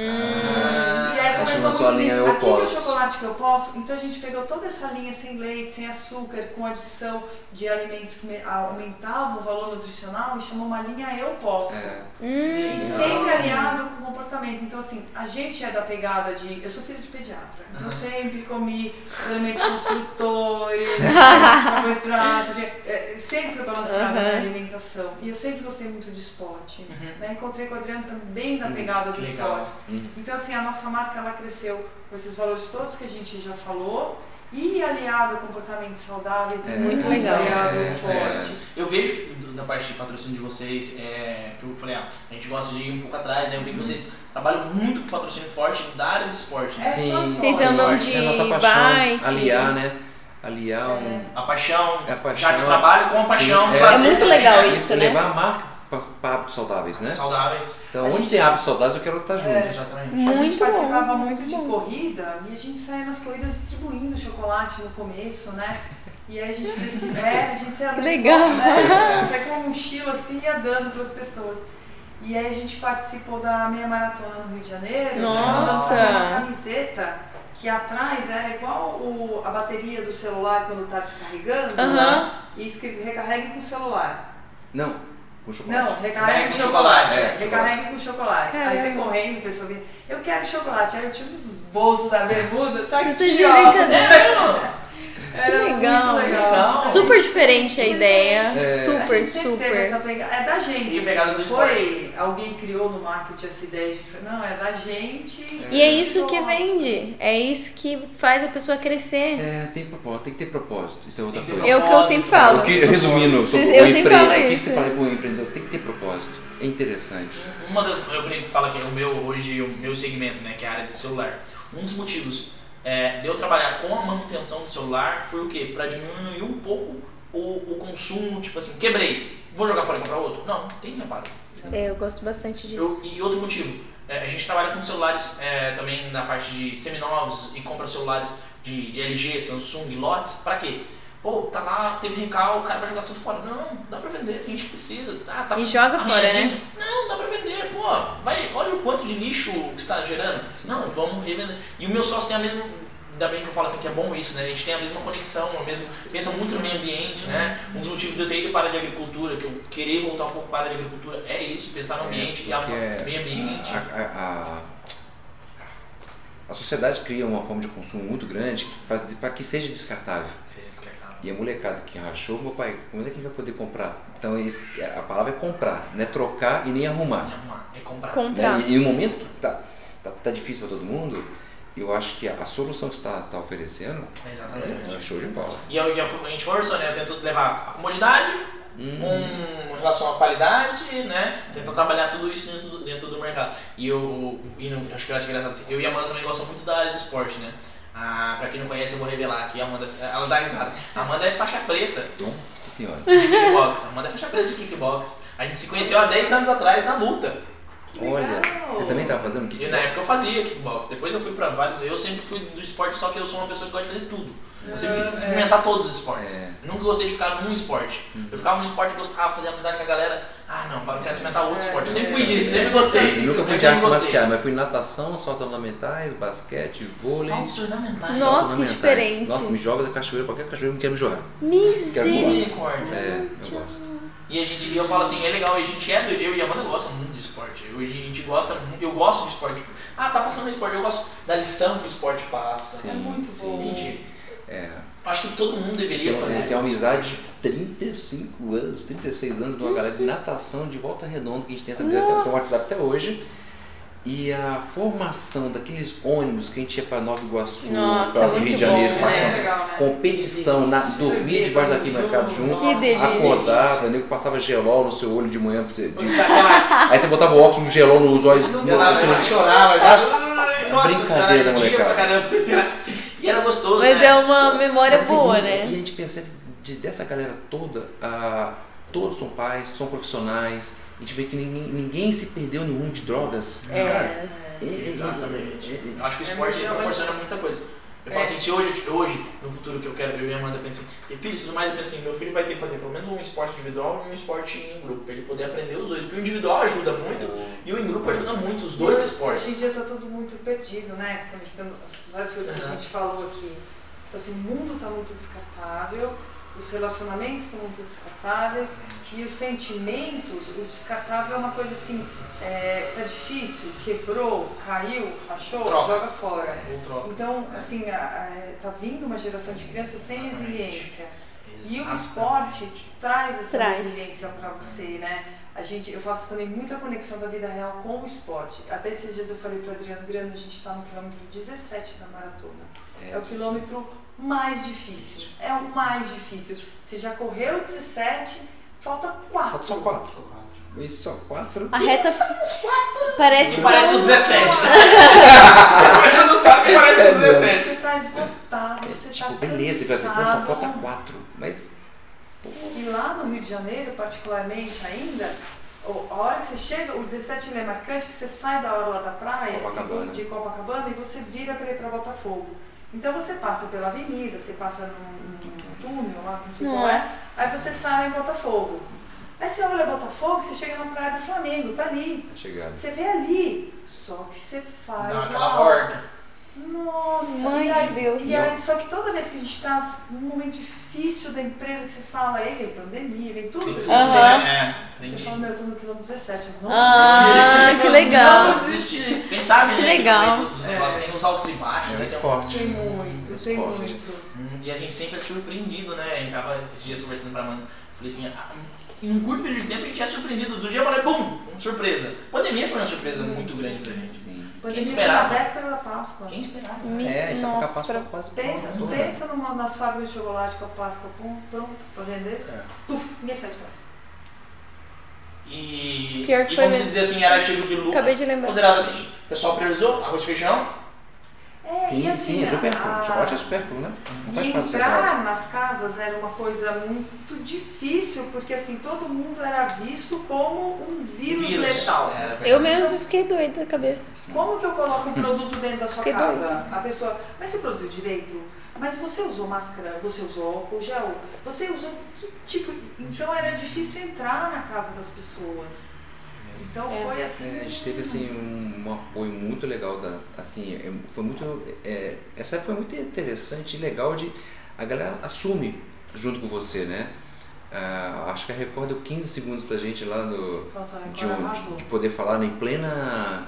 E aí começou a nisso. Eu Aqui que é o Posso. chocolate que eu posso. Então a gente pegou toda essa linha sem leite, sem açúcar, com adição de alimentos que me- aumentavam o valor nutricional e chamou uma linha Eu Posso. É, Hum, E sempre alinhado com o comportamento. Então, assim, a gente é da pegada de. Eu sou filha de pediatra, então eu sempre comi os alimentos construtores, carboidrato, de- é, sempre foi balanceada a minha Aham. alimentação. E eu sempre gostei muito de esporte. Uhum. Né? Encontrei com o Adriano também da Isso, pegada do legal. Esporte. Uhum. Então, assim, a nossa marca ela cresceu com esses valores todos que a gente já falou. E aliado a comportamentos saudáveis, É. Muito legal. aliado ao É, esporte. Eu vejo que da parte de patrocínio de vocês, é, que eu falei, ah, a gente gosta de ir um pouco atrás, né? Eu vi que vocês trabalham muito com patrocínio forte da área de esporte. né? É Sim, só as Vocês costas. andam Esporte. de É a nossa paixão, bike. aliar, né? Aliar um... A paixão, É a paixão. já de trabalho com a Sim, paixão é. É muito também, legal né? isso. né? levar a marca para hábitos saudáveis, né? Saudáveis. Então, A onde gente- tem hábitos saudáveis, eu quero estar junto. É. Exatamente. A gente Muito participava bom, muito muito de bom. corrida e a gente saía nas corridas distribuindo chocolate no começo, né? E aí a gente decidiu, é, a gente Que dando legal. né? Saía com uma mochila assim e ia dando para as pessoas. E aí a gente participou da meia maratona no Rio de Janeiro, Nossa! mandando fazer uma camiseta que atrás era igual o- a bateria do celular quando tá descarregando, Aham. e escrito recarregue com o celular. Não, com chocolate. Não, recarregue Recarregue com com chocolate. chocolate, é, recarregue com chocolate. Aí você correndo, a pessoa vê, eu quero chocolate. Aí eu tiro os bolsos da bermuda, tá aqui, ó. brincadeira. Era legal, muito legal. legal. Super diferente a ideia. É. A Super, gente sempre teve essa super. pegada. É da gente. Assim, do não foi alguém criou no marketing essa ideia, a gente foi, não, é da gente. E é isso que vende. É isso que faz a pessoa crescer. É, tem propósito, tem que ter propósito. Isso é outra Tem coisa. É o que eu sempre falo. O que, resumindo, sobre Eu o sempre empre- falo o que isso. você fala para o empreendedor? Tem que ter propósito. É interessante. Uma das. Eu brinco que que o meu hoje, o meu segmento, né, que é a área de celular. Um dos motivos é, de eu trabalhar com a manutenção do celular foi o quê? Pra diminuir um pouco o, o consumo, tipo assim, quebrei, vou jogar fora e comprar outro? Não, tem reparo. É, eu gosto bastante Eu- disso. e outro motivo, é, a gente trabalha com celulares é, também na parte de seminovos e compra celulares de, de LG, Samsung, lotes, pra quê? Pô, tá lá, teve recal, o cara vai jogar tudo fora. Não, dá pra vender, tem gente que precisa. Ah, tá E joga fora, né? Não, dá pra vender, pô. Vai, olha o quanto de lixo que está gerando. Não, vamos revender. E o meu sócio tem a mesma. Ainda bem que eu falo assim que é bom isso, né? A gente tem a mesma conexão, a mesma, pensa muito no meio ambiente, né? Um dos motivos de eu ter ido para a área de agricultura, que eu querer voltar um pouco para a área de agricultura, é isso, pensar no ambiente, e a, porque é- meio ambiente. A, a, a, a sociedade cria uma forma de consumo muito grande para que seja descartável. Descartável. E a molecada que rachou, meu pai, como é que a gente vai poder comprar? Então esse- a palavra é comprar, não é trocar e nem arrumar. É arrumar, é comprar. Comprar. Né? E, e no momento que tá, tá, tá difícil para todo mundo, eu acho que a, a solução que você está tá oferecendo Exatamente. é show de bola. E a, e a, gente conversou, né? Eu tento levar a comodidade Hum. com relação à qualidade, né? Tentar trabalhar tudo isso dentro do, dentro do mercado. E eu, e não, acho que eu acho engraçado assim, eu e a Amanda também gostamos muito da área de esporte, né? Ah, pra quem não conhece, eu vou revelar aqui, a Amanda, ela dá risada. A Amanda é faixa preta Nossa senhora. de kickbox. A Amanda é faixa preta de kickbox. A gente se conheceu há 10 anos atrás na luta. Olha, você também estava fazendo E kickbox? na época eu fazia kickbox. Depois eu fui pra vários. Eu sempre fui do esporte, só que eu sou uma pessoa que gosta de fazer tudo. Eu sempre quis É. experimentar todos os esportes. É. Eu nunca gostei de ficar num esporte. Eu ficava num esporte, gostava, fazia amizade com a galera. Ah, não, agora eu quero experimentar outro É, esporte. Eu sempre é, fui disso, é, sempre é, gostei. Eu nunca fui de sempre artes marciais, mas fui natação, saltos ornamentais, basquete, vôlei. Saltos ornamentais. Nossa, saltos que ornamentais. diferente. Nossa, me joga da cachoeira, qualquer cachoeira me quer me jogar. Misericórdia. Misericórdia. É, eu gosto. E a gente, eu falo assim, é legal, a gente é, eu e a Amanda gosta muito de esporte. Eu, a gente gosta, eu gosto de esporte. Ah, tá passando esporte, eu gosto da lição que o esporte passa. Sim, É muito sim. bom. Gente, É, acho que todo mundo deveria tem, fazer. tem uma amizade de 35 anos, 36 anos, de uma galera de natação de volta redonda, que a gente tem essa tem um WhatsApp até hoje. E a formação daqueles ônibus que a gente ia para Nova Iguaçu, para o Rio de bom, Janeiro, né? pra É legal, né? competição, na, dormir debaixo da arquibancada junto, acordava, nego passava gelol no seu olho de manhã pra você. de- Aquela, aí você botava o óculos, um gelol nos olhos. aquela, você não- chorava já. Nossa Brincadeira, senhora, molecada. E era gostoso, Mas né? é uma memória Mas, assim, boa, e- né? E a gente percebe de, dessa galera toda, ah, todos são pais, são profissionais. A gente vê que ninguém, ninguém se perdeu no mundo de drogas. Cara, É. é- é- Exatamente. é- é- acho que o esporte ele É proporciona muita coisa. Eu falo É. assim, se hoje, hoje, no futuro que eu quero, eu e a Amanda pensam, ter filhos e tudo mais, eu penso assim, meu filho vai ter que fazer pelo menos um esporte individual e um esporte em grupo, pra ele poder aprender os dois. Porque o individual ajuda muito e o em grupo ajuda muito, os dois Hoje em esportes. dia está tudo muito perdido, né? Conectando as várias coisas que a gente falou aqui. Então, assim, o mundo está muito descartável, os relacionamentos estão muito descartáveis e os sentimentos, o descartável é uma coisa assim, é, tá difícil, quebrou, caiu, rachou, Troca. joga fora. Troca. Então, assim, a- a- tá vindo uma geração de crianças sem resiliência. E o Exatamente. esporte traz essa Traz. resiliência para você, né? A gente, eu faço também muita conexão da vida real com o esporte. Até esses dias eu falei para Adriano, Adriano, a gente está no quilômetro 17 da maratona. É o quilômetro mais difícil. É o mais difícil. Você já correu 17, falta 4. Falta só quatro. Isso, só quatro. A reta parece parece é os um- 17. Parece os 17. Você tá esgotado, você tá Tipo, beleza, você cansado. só falta quatro. Mas E lá no Rio de Janeiro, particularmente ainda, a hora que você chega, o 17 ele é marcante, que você sai da hora lá da praia, Copacabana. de Copacabana, e você vira para ir para Botafogo. Então você passa pela avenida, você passa num, num túnel lá, não sei qual é, aí você sai em Botafogo. Aí você olha Botafogo, você chega na praia do Flamengo, tá ali. tá chegado. Você vê ali, só que você faz Dá a aquela volta. Nossa, Mãe aí, de Deus. E aí, só que toda vez que a gente tá num momento difícil da empresa que você fala, aí vem pandemia, vem tudo que a gente tem. É, Eu falo, meu, eu tô no quilômetro 17, eu não Ah, vou que desistir. legal. Não vou desistir. Quem sabe, Que né? legal. Que os negócios tem uns altos e baixos, É né? esporte. Tem muito, tem muito. Hum, E a gente sempre é surpreendido, né? A gente tava esses dias conversando pra Amanda. Falei assim, ah, em um curto período de tempo a gente é surpreendido. Do dia eu falei, pum, surpresa. A pandemia foi uma surpresa muito grande pra gente. Pandemia foi esperava? na véspera da Páscoa. Quem esperava? Me- É, tá Nossa, capaz pra- pra quase Pensa, tudo. pensa numa, nas fábricas de chocolate com a Páscoa pum, pronto pra vender. É. Puf, ninguém sai de casa. E, Pior e foi como se dizer assim, era artigo de lucro. Acabei de lembrar. Considerado assim, o pessoal priorizou arroz e feijão. É, Sim, assim, sim, é supérfluo. a- Chocolate é supérfluo, né? Não faz parte entrar nas casas era uma coisa muito difícil, porque assim, todo mundo era visto como um vírus, letal. Era Eu verdade. mesmo fiquei doida da cabeça. Como que eu coloco um produto dentro da sua Fiquei casa? A pessoa, mas você produziu direito? Mas você usou máscara? Você usou álcool gel? Você usou que tipo? Então era difícil entrar na casa das pessoas. Então É. foi assim. É, a gente teve assim um, um apoio muito legal da assim é, foi muito é, essa época foi muito interessante e legal de a galera assume junto com você né Ah, acho que a Record deu 15 segundos pra gente lá no Nossa, a de, um- de poder falar em plena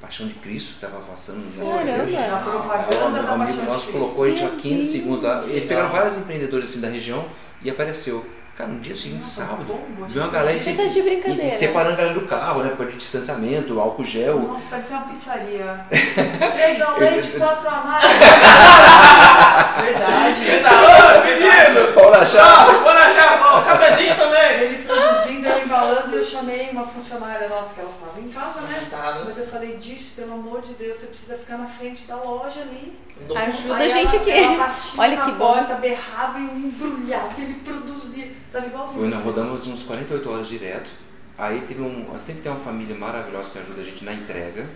Paixão de Cristo que estava passando nessa Caramba. A propaganda Ah, da um amigo Paixão de nosso Cristo. colocou a gente lá Meu 15 Deus. segundos lá. Eles pegaram vários empreendedores assim da região e apareceu. Cara, no dia seguinte, Nossa, sábado, bomba, viu uma galera tá de brincadeira. e separando a galera do carro, né? Por causa de distanciamento, álcool gel. Nossa, parecia uma pizzaria. Três ao leite, quatro a mais. Verdade. Ô, menino! Paula achar. Nossa, bora já, ó, cafezinho também! Ele produzindo, eu embalando, e eu chamei uma funcionária nossa, que ela estava em casa, né? Afastadas. Mas eu falei, disso, pelo amor de Deus, você precisa ficar na frente da loja ali. Ajuda Aí a gente ela, aqui. Ela Olha na que bom. porta, berrava e embrulhava, ele produzia. Sabe igualzinho. Foi, nós rodamos uns 48 horas direto. Aí teve um. Sempre tem uma família maravilhosa que ajuda a gente na entrega,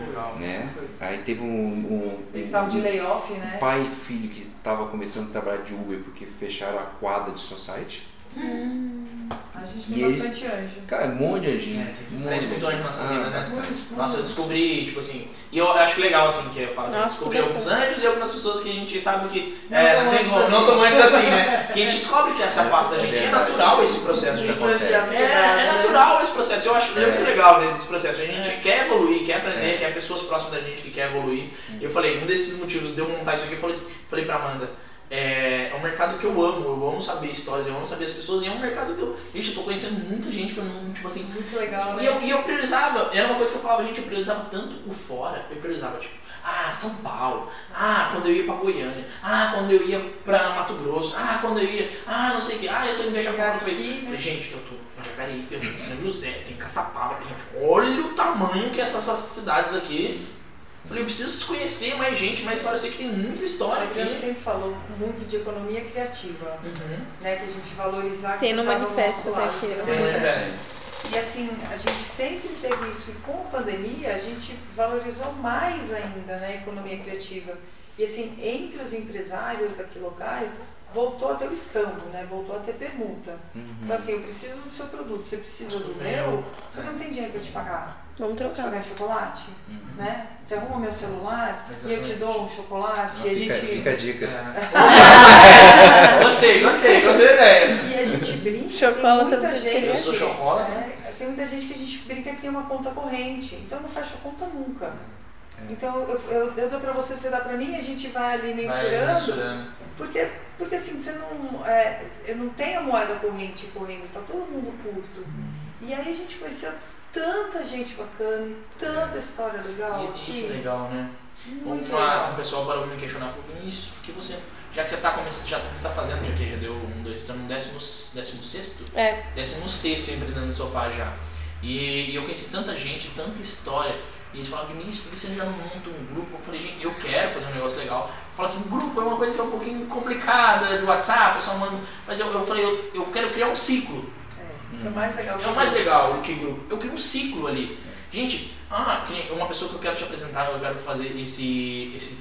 Legal. né? Foi. Aí teve um. um Eles estavam de layoff, né? pai e filho que estava começando a trabalhar de Uber porque fecharam a quadra de society. A gente E tem eles- bastante anjo. Cara, um monte de anjinho. É, tem- um monte de anjo na nossa Ah, vida, né? Nossa, eu descobri, tipo assim, e eu acho que legal assim, que eu falo assim, Nossa, descobri alguns anjos e algumas pessoas que a gente sabe que Não é, tão anjos assim. não tão anjos assim, né? Que a gente descobre que essa face da gente é verdade. natural esse processo. Isso acontece. É, é né? natural esse processo. Eu acho É. muito legal né, desse processo. A gente É. quer evoluir, quer aprender, É. quer pessoas próximas da gente que quer evoluir. E eu falei, um desses motivos de eu montar isso aqui, eu falei, falei pra Amanda, é, é um mercado que eu amo, eu amo saber histórias, eu amo saber as pessoas, e é um mercado que eu. Gente, eu tô conhecendo muita gente que eu não, tipo assim. Muito legal, né? E eu, e eu priorizava, era uma coisa que eu falava, gente, eu priorizava tanto o fora, eu priorizava, tipo, ah, São Paulo, ah, quando eu ia pra Goiânia, ah, quando eu ia pra Mato Grosso, ah, quando eu ia, ah, não sei o que, ah, eu tô em Chegar outra vez. aqui, né? Falei, gente, eu tô em Jacareí, eu tô em São José, eu tô em Caçapava, gente, olha o tamanho que essas, essas cidades aqui. Falei, eu preciso conhecer mais gente, mais história, eu sei que tem muita história aqui. sempre falou muito de economia criativa, Uhum. né? Que a gente valorizar Tem no tá manifesto nosso até lado. aqui, né? Tem no É. manifesto. E assim, a gente sempre teve isso. E com a pandemia, a gente valorizou mais ainda né, a economia criativa. E assim, entre os empresários daqui locais, voltou a ter o escambo, né? Voltou a ter permuta. Uhum. Então assim, eu preciso do seu produto, você precisa do meu, só que eu não tenho dinheiro para te pagar. Vamos trocar. pagar chocolate? Uhum. Né? Você arruma meu celular e eu te Exatamente. dou um chocolate Não, e a fica, gente. fica a dica. É. gostei, gostei, gostei da ideia. E a gente brinca. Chocolate tem muita gente. Eu sou chocolate, né? É, tem muita gente que a gente brinca que tem uma conta corrente. Então não fecha a conta nunca. É. Então eu, eu, eu dou pra você, você dá pra mim, a gente vai ali Vai mensurando. Porque, porque assim, você não. É, eu não tenho a moeda corrente correndo, tá todo mundo curto. E aí a gente conheceu tanta gente bacana e tanta história legal. E- que- Isso é legal, né? Muito Uma, legal. um pessoal parou me questionar, falou, Vinícius, por que você, já que você está começando, já que você está fazendo, já que já deu um, dois, estamos no décimo, décimo sexto? É. Décimo sexto empreendendo no sofá já. E, e eu conheci tanta gente, tanta história, e eles falavam, Vinícius, por que você já não monta um grupo? Eu falei, gente, eu quero fazer um negócio legal. Fala assim, grupo é uma coisa que é um pouquinho complicada, do WhatsApp, pessoal manda, mas eu, eu falei, eu, eu quero criar um ciclo. É, isso é o mais legal. É o mais legal do que grupo. Eu crio um ciclo ali. Gente, ah, uma pessoa que eu quero te apresentar, eu quero fazer esse. esse,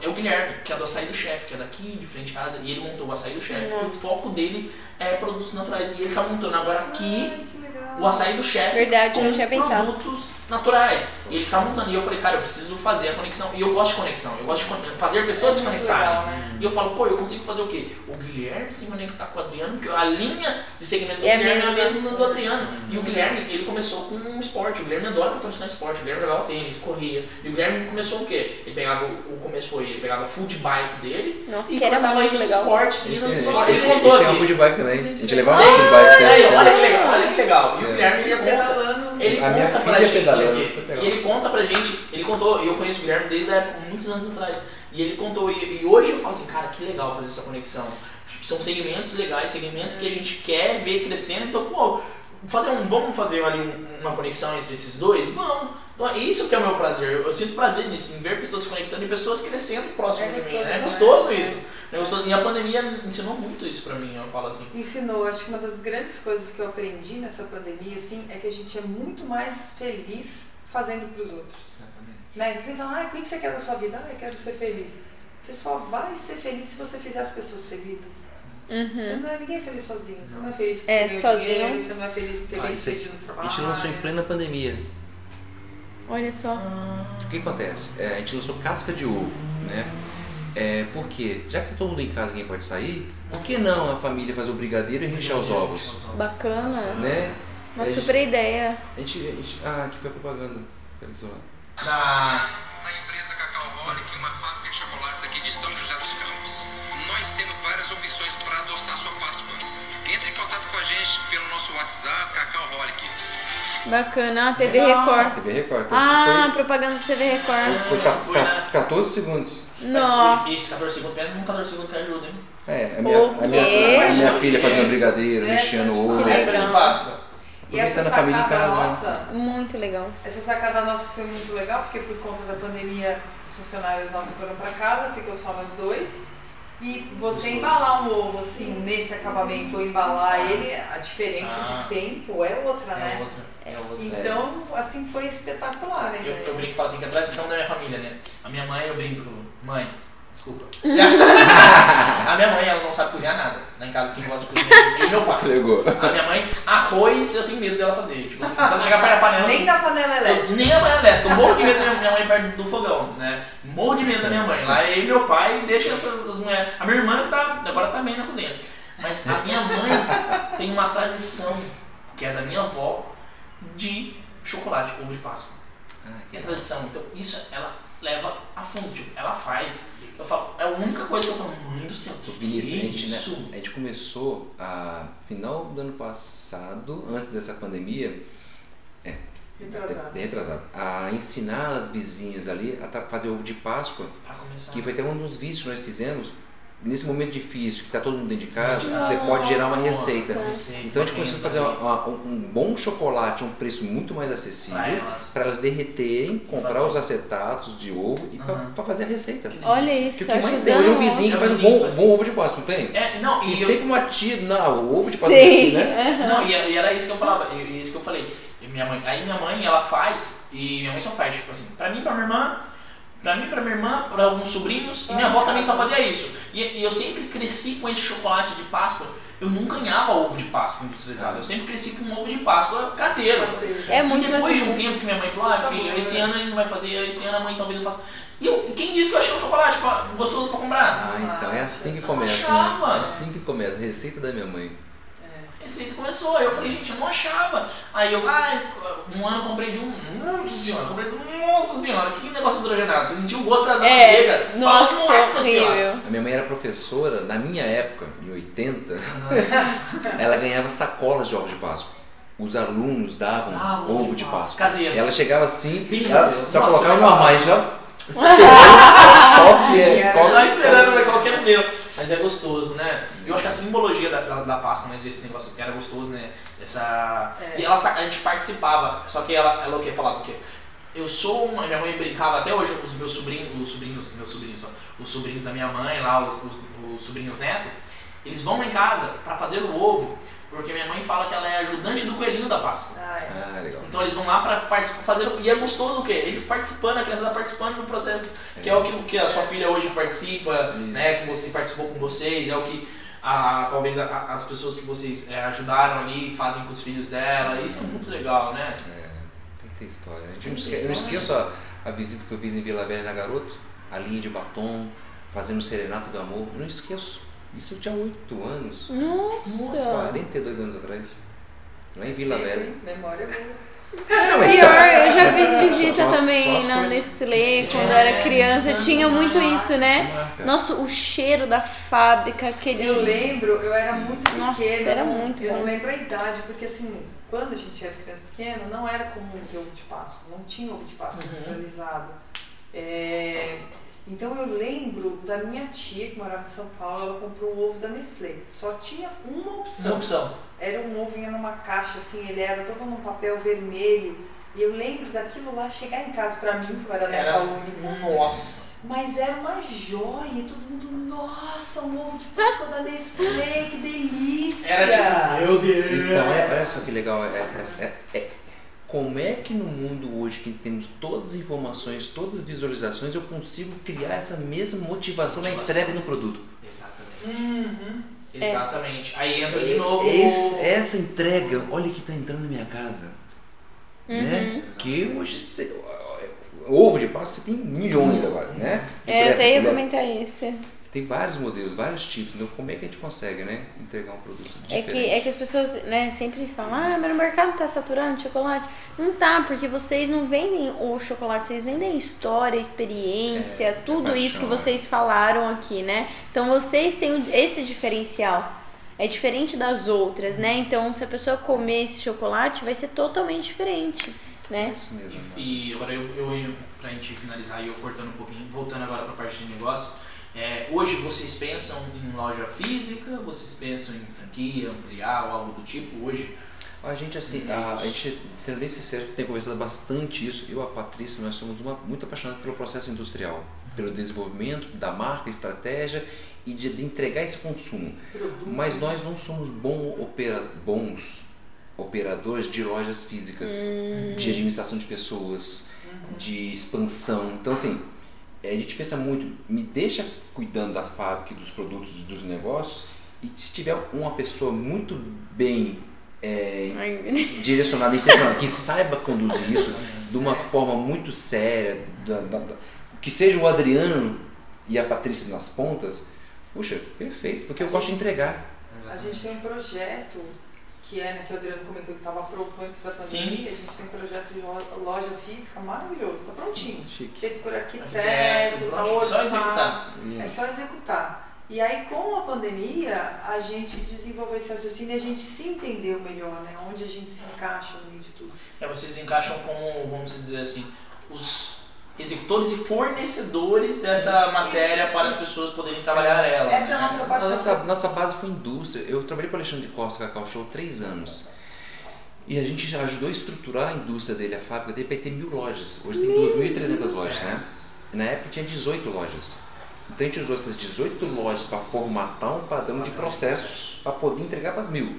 é o Guilherme, que é do Açaí do Chefe, que é daqui de frente de casa, e ele montou o Açaí do Chefe. E o foco dele é produtos naturais. E ele está montando agora aqui. O açaí do chefe Verdade, com não tinha pensado. produtos naturais. E ele está montando. E eu falei, cara, eu preciso fazer a conexão. E eu gosto de conexão. Eu gosto de fazer pessoas É se conectarem. legal, né? E eu falo, pô, eu consigo fazer o quê? O Guilherme se conectar com o Adriano, porque a linha de segmento do É Guilherme é a mesma. do Adriano. E o Guilherme, ele começou com um esporte. O Guilherme adora patrocinar esporte. O Guilherme jogava tênis, corria. E o Guilherme começou o quê? Ele pegava, o começo foi, ele pegava o food bike dele Nossa, e começava a ir muito nos legal. esportes. E Ele, nos esportes. ele- Ele ele contou tem uma aqui. food bike também. A gente levava uma food bike olha que legal, olha que legal. E o É. Guilherme, ele Ia conta pedalando. ele A minha conta pra filha gente pedalando, aqui, e ele conta pra gente, ele contou, e eu conheço o Guilherme desde a época, muitos anos atrás, e ele contou, e, e hoje eu falo assim, cara, que legal fazer essa conexão. São segmentos legais, segmentos que a gente quer ver crescendo, então, pô, fazer um, vamos fazer ali um- uma conexão entre esses dois? Vamos. Então, é isso que é o meu prazer. Eu, eu sinto prazer nisso, em ver pessoas se conectando e pessoas crescendo próximo É de mim. gostoso, É né? gostoso isso. É gostoso. E a pandemia ensinou muito isso pra mim, eu falo assim. Ensinou, acho que uma das grandes coisas que eu aprendi nessa pandemia, assim, é que a gente é muito mais feliz fazendo para os outros. Exatamente. Né? Você fala, ah, o que você quer da sua vida? Ah, eu quero ser feliz. Você só vai ser feliz se você fizer as pessoas felizes. Você Uhum. não é ninguém feliz sozinho. Você não é feliz porque É, você ganhou sozinho. dinheiro, você não é feliz porque Ah, sucedido no A trabalho. gente lançou em plena pandemia. Olha só. O que acontece? É, a gente lançou casca de ovo, né? É, por quê? Já que tá todo mundo em casa e ninguém pode sair, por que não a família fazer o brigadeiro e rechear os ovos? Bacana. Né? Uma A gente- super ideia. A gente, a gente- ah, aqui foi a propaganda. Peraí, só lá. Na, da empresa Cacau Holic, uma fábrica de chocolates aqui de São José dos Campos. Nós temos várias opções para adoçar sua Páscoa. Entre em contato com a gente pelo nosso WhatsApp, Cacau Holic. Bacana. Ah, TV Legal. Record. TV Record. Então, Ah, isso propaganda da TV Record. foi, foi Foi ca- na- 14 segundos. Nossa. Esse 14 segundos, pensa num 14 segundos que ajuda, hein? É, a minha, a minha, a minha filha fazendo brigadeiro, É, ovo. legal. Véspera de Páscoa. E essa sacada casa, né? nossa, Muito legal. essa sacada nossa foi muito legal, porque por conta da pandemia, os funcionários nossos foram para casa, ficou só nós dois. E você embalar um ovo assim, nesse acabamento, ou embalar ele, a diferença Ah. de tempo é outra, É né? outra. É outra. Então, assim, foi espetacular, né? Eu, eu brinco e falo assim, que é a tradição da minha família, né? A minha mãe, eu brinco, mãe, desculpa. a minha mãe, ela não sabe cozinhar nada. Lá em casa, quem gosta de cozinhar é meu pai. Pegou. A minha mãe, arroz, eu tenho medo dela fazer. Tipo assim, se ela chegar perto da panela... Nem da panela elétrica. Eu- nem a panela elétrica, eu morro de medo da minha- mãe perto do fogão, né? Morro de medo da minha mãe. Lá eu e meu pai deixa essas as mulheres. A minha irmã que tá, agora tá bem na cozinha. Mas a minha mãe tem uma tradição, que é da minha avó, de chocolate, ovo de Páscoa. Ah, que É tradição. Então isso ela leva a fundo, tipo, ela faz. Eu falo, é a única coisa que eu falo, mãe do céu, que Vinícius, a gente, né, isso? a gente começou a final do ano passado, antes dessa pandemia, Retrasado. até retrasado, a ensinar as vizinhas ali a fazer ovo de Páscoa, Pra começar. que foi até um dos vídeos que nós fizemos. Nesse momento difícil, que está todo mundo dentro de casa, Nossa. você pode gerar uma receita. Receita, Então a gente conseguiu fazer uma- uma- um bom chocolate a um preço muito mais acessível para elas derreterem, comprar Fazer. os acetatos de ovo e Aham. para fazer a receita. Olha Porque isso, o que mais ajudando. tem hoje é um vizinho que É faz um vizinho bom, bom ovo de Páscoa, não tem? É, não, E e eu, sempre uma tia, não, o ovo de Páscoa aqui, né? Não, e, e era isso que eu falava, e- e isso que eu falei. E minha mãe, aí minha mãe, ela faz, e minha mãe só faz, tipo assim, pra mim, pra minha irmã, Pra mim, pra minha irmã, pra alguns sobrinhos, e minha avó também só fazia isso. E, e eu sempre cresci com esse chocolate de Páscoa. Eu nunca ganhava ovo de Páscoa industrializado. Eu sempre cresci com um ovo de Páscoa caseiro. É muito e depois de um tempo que minha mãe falou, ah, Sabor, filho, esse né? ano gente não vai fazer, esse ano a mãe talvez não faça. E, eu, e quem disse que eu achei um chocolate pra- gostoso pra comprar? Ah, então é assim que começa, né? Assim que começa, receita da minha mãe. A receita começou, aí eu falei, gente, eu não achava. Aí eu, ah, um ano eu comprei de um. Nossa senhora, comprei de um. Nossa senhora, que negócio hidrogenado. Você sentiu o gosto da manteiga? É, nossa, Nossa senhora. horrível. A minha mãe era professora, na minha época, em 80, ela ganhava sacolas de ovos de Páscoa. Os alunos davam Ah, ovo de Páscoa. Caseiro. Ela chegava assim, ela só Nossa, colocava uma amava. Qual que é? Qual Só que- esperando ver qual que era o meu. Mas é gostoso, né? Eu acho que a simbologia da, da, da Páscoa, né? Desse negócio era gostoso, né? Essa. É. E ela, a gente participava, só que ela, ela o que falava o quê? Eu sou uma. Minha mãe brincava até hoje, os meus sobrinhos, os sobrinhos, meus sobrinhos, ó, os sobrinhos da minha mãe lá, os, os, os sobrinhos neto, eles vão lá em casa pra fazer o ovo, porque minha mãe fala que ela é ajudante do coelhinho da Páscoa. Ah, é. Legal. Então eles vão lá pra participar, fazer. o- E é gostoso o quê? Eles participando, a criança tá participando do processo. Que é o que, que a sua filha hoje participa, né? Que você participou com vocês, é o que a, talvez a- as pessoas que vocês é, ajudaram ali fazem com os filhos dela. Isso é muito legal, né? É, tem que ter história. A gente não que ter esque- eu não esqueço a, a visita que eu fiz em Vila Velha na Garoto, a linha de batom, fazendo serenata do amor. Eu não esqueço. Isso eu tinha 8 anos. Nossa. 42 anos atrás. Lá em Vila Velha. Memória boa. Não, mas Pior, tá- eu já fiz visita só também só na coisas- Nestlé quando eu É, era criança. muito Tinha muito isso, né? Nossa, o cheiro da fábrica, aquele. Eu lembro, eu era muito pequena. Nossa, era muito Eu bom. não lembro a idade, porque assim, quando a gente era criança pequena, não era comum ter ovo de Páscoa. Não tinha ovo de Páscoa Uhum. industrializado. É, Então eu lembro da minha tia que morava em São Paulo, ela comprou um ovo da Nestlé. Só tinha uma opção. Uma opção. Era um ovo vinha numa caixa assim, ele era todo num papel vermelho. E eu lembro daquilo lá chegar em casa pra mim, que eu era neta única. Nossa. Mas era uma joia, e todo mundo, nossa, um ovo de Páscoa da Nestlé, que delícia! Era tipo, meu Deus. Então, é, olha só que legal. É, é- é- é- como é que no mundo hoje que temos todas as informações, todas as visualizações, eu consigo criar essa mesma motivação na Motivação. entrega no produto? Exatamente. Uhum. Exatamente. Aí entra de novo. Esse- essa entrega, olha que está entrando na minha casa. Uhum. Né? Que hoje você, ovo de Páscoa você tem milhões agora, né? De É, eu até ia né? comentar isso. Tem vários modelos, vários tipos. Então, como é que a gente consegue, né? Entregar um produto É diferente? que, é que as pessoas né, sempre falam, ah, mas no mercado tá saturando chocolate. Não tá, porque vocês não vendem o chocolate, vocês vendem história, experiência, É, tudo paixão, isso que é. vocês falaram aqui, né? Então vocês têm esse diferencial. É diferente das outras, né? Então se a pessoa comer esse chocolate, vai ser totalmente diferente, É né? isso mesmo. né? E, e agora eu, eu pra gente finalizar e eu cortando um pouquinho, voltando agora para a parte de negócio, é, hoje vocês pensam em loja física, vocês pensam em franquia, ampliar ou algo do tipo? Hoje, A gente, assim, a, a gente, sendo bem sincero, tem conversado bastante isso. Eu e a Patrícia, nós somos uma, muito apaixonados pelo processo industrial, pelo desenvolvimento da marca, estratégia e de, de entregar esse consumo. Mas nós não somos bom opera, bons operadores de lojas físicas, de administração de pessoas, de expansão. Então, assim, a gente pensa muito, me deixa cuidando da fábrica, dos produtos, dos negócios, e se tiver uma pessoa muito bem é, direcionada, intencionada, que saiba conduzir isso de uma forma muito séria, da- da- da- que seja o Adriano e a Patrícia nas pontas, puxa, perfeito, porque eu gosto de entregar. A gente tem um projeto que é, né, que o Adriano comentou que estava pronto antes da pandemia. A gente tem um projeto de lo- loja física maravilhoso, está prontinho. Chique. Feito por arquiteto, tá só orçado. É só executar. E aí, com a pandemia, a gente desenvolveu esse raciocínio e a gente se entendeu melhor, né? Onde a gente se encaixa no meio de tudo. É, vocês encaixam como, vamos dizer assim, os executores e fornecedores dessa Isso, matéria para as isso. pessoas poderem trabalhar ela. Essa é a né? nossa A paixão. nossa, nossa base foi indústria. Eu trabalhei com o Alexandre Costa Cacau Show três anos. E a gente já ajudou a estruturar a indústria dele, a fábrica dele, para ter mil lojas. Hoje tem 2.300 lojas, né? Na época tinha 18 lojas. Então a gente usou essas 18 lojas para formatar um padrão de processos para poder entregar para as mil.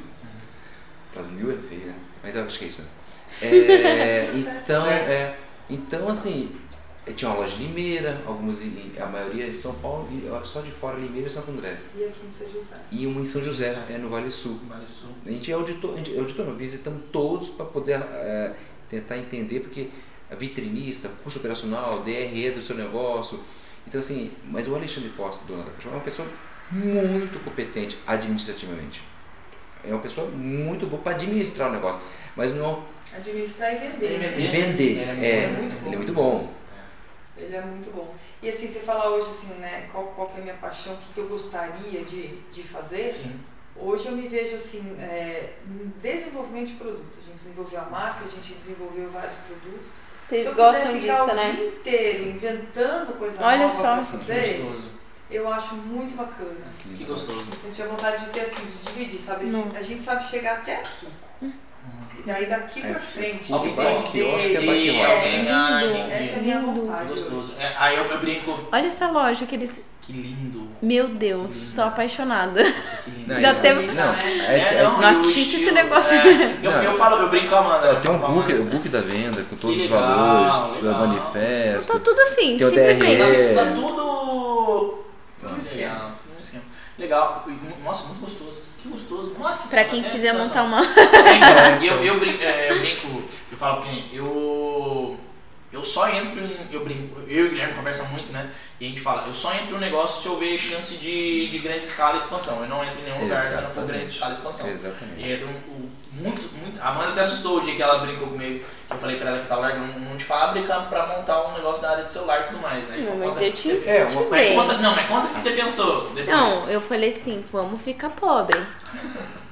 Para as mil é feio, né? Mas eu acho que é isso. né? É, então, Certo. é, então, assim, Tinha uma loja em Limeira, algumas a maioria em São Paulo, e só de fora Limeira e Santo André. E aqui em São José. E uma em São José, é no Vale Sul. Vale Sul. A gente é auditor, a gente é auditor não, visitamos todos para poder é, tentar entender, porque a vitrinista, curso operacional, DRE do seu negócio. Então, assim, mas o Alexandre Costa, dono da Cachorro, é uma pessoa muito competente administrativamente. É uma pessoa muito boa para administrar o negócio, mas não. Administrar e vender. né? E vender. Ele é muito- é, é muito bom. ele é muito bom. Ele é muito bom. E assim, você falar hoje assim, né, qual, qual que é a minha paixão, o que, que eu gostaria de, de fazer, Sim. hoje eu me vejo assim, é, desenvolvimento de produto. A gente desenvolveu a marca, a gente desenvolveu vários produtos. Se Vocês eu gostam disso, o né? dia inteiro inventando coisa Olha nova só. pra Que fazer, gostoso. eu acho muito bacana. Que gostoso. Eu tinha vontade de ter assim, de dividir, sabe? Nossa. a gente sabe chegar até aqui. E daí daqui É, pra frente, Alguém de vai ao quiosque, vender, vai E que alguém. Ah, Lindo. entendi. essa é a minha Lindo. vontade. Gostoso. É, aí eu, eu brinco. Olha essa loja que eles. Que lindo. Meu Deus, estou apaixonada. Nossa, que lindo. Não, Já teve- Não, é, É, é- não, artista esse negócio. é. eu, Não. eu falo, eu brinco com a Amanda. Tem um book, o book da venda, com todos Que os legal, valores, legal. do manifesto. Tá tudo assim, Tem o simplesmente. DRE. Tá, tá tudo. Tudo esquema. Legal. Legal. Nossa, muito gostoso. Gostoso. Nossa, Pra quem é quiser montar uma. Eu brinco, eu, eu, brinco, é, eu brinco, eu falo porque eu, eu só entro em, eu brinco, eu e o Guilherme conversam muito, né? E a gente fala, eu só entro no negócio se eu ver chance de, de grande escala e expansão. Eu não entro em nenhum lugar se não for grande Exatamente. escala e expansão. Exatamente. E um, um- muito, muito. A Amanda até assustou o dia que ela brincou comigo. Que eu falei pra ela que tava largando um monte de fábrica pra montar um negócio na área de celular e tudo mais. Né? Não, mas conta eu que te você- É, uma- incentivei. mas conta, não, mas conta o que você pensou depois. Não, eu falei assim, vamos ficar pobre.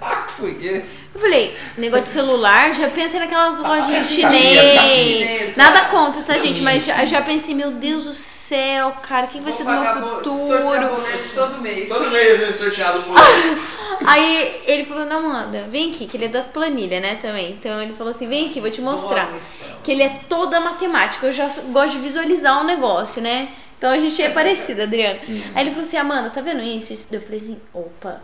Por quê? Eu falei, negócio de celular, já pensei naquelas lojinhas chinesa, chinês. chinesa. Nada contra, tá, gente? Mas já, já pensei, meu Deus do céu, cara, o que vai ser do meu sortear futuro? todo mês. Todo mês é sorteado. Aí ele falou, não, Amanda, vem aqui, que ele é das planilhas, né, também. Então ele falou assim, vem aqui, vou te mostrar. Que ele é toda matemática, eu já gosto de visualizar um negócio, né? Então a gente é parecido, Adriano. Aí ele falou assim, Amanda, tá vendo isso? isso? Eu falei assim, opa,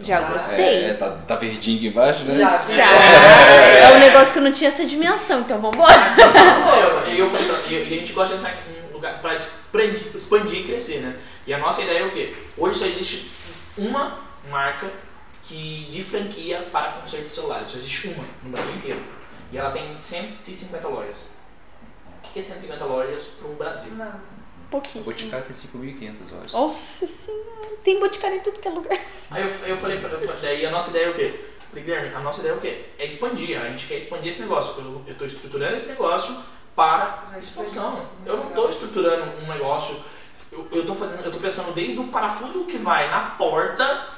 já Ah, gostei. É, tá, tá verdinho aqui embaixo, né? Já. Já. É um negócio que eu não tinha essa dimensão, então vambora. Eu, eu falei pra, e e a gente gosta de entrar em um lugar pra expandir, expandir e crescer, né? E a nossa ideia é o quê? Hoje só existe uma marca que de franquia para conserto de celulares. Só existe uma no Brasil inteiro. E ela tem 150 lojas. O que é 150 lojas para o Brasil? Não. Pouquíssimo. Boticário tem 5.500 horas. Nossa senhora, tem boticário em tudo que é lugar. Aí eu, eu falei pra eu falei, daí a nossa ideia é o quê? Falei, Guilherme, a nossa ideia é o quê? É expandir. A gente quer expandir esse negócio. Eu, tô estruturando esse negócio para expansão. Eu não tô estruturando um negócio. Eu, eu tô fazendo, eu tô pensando desde o parafuso que vai na porta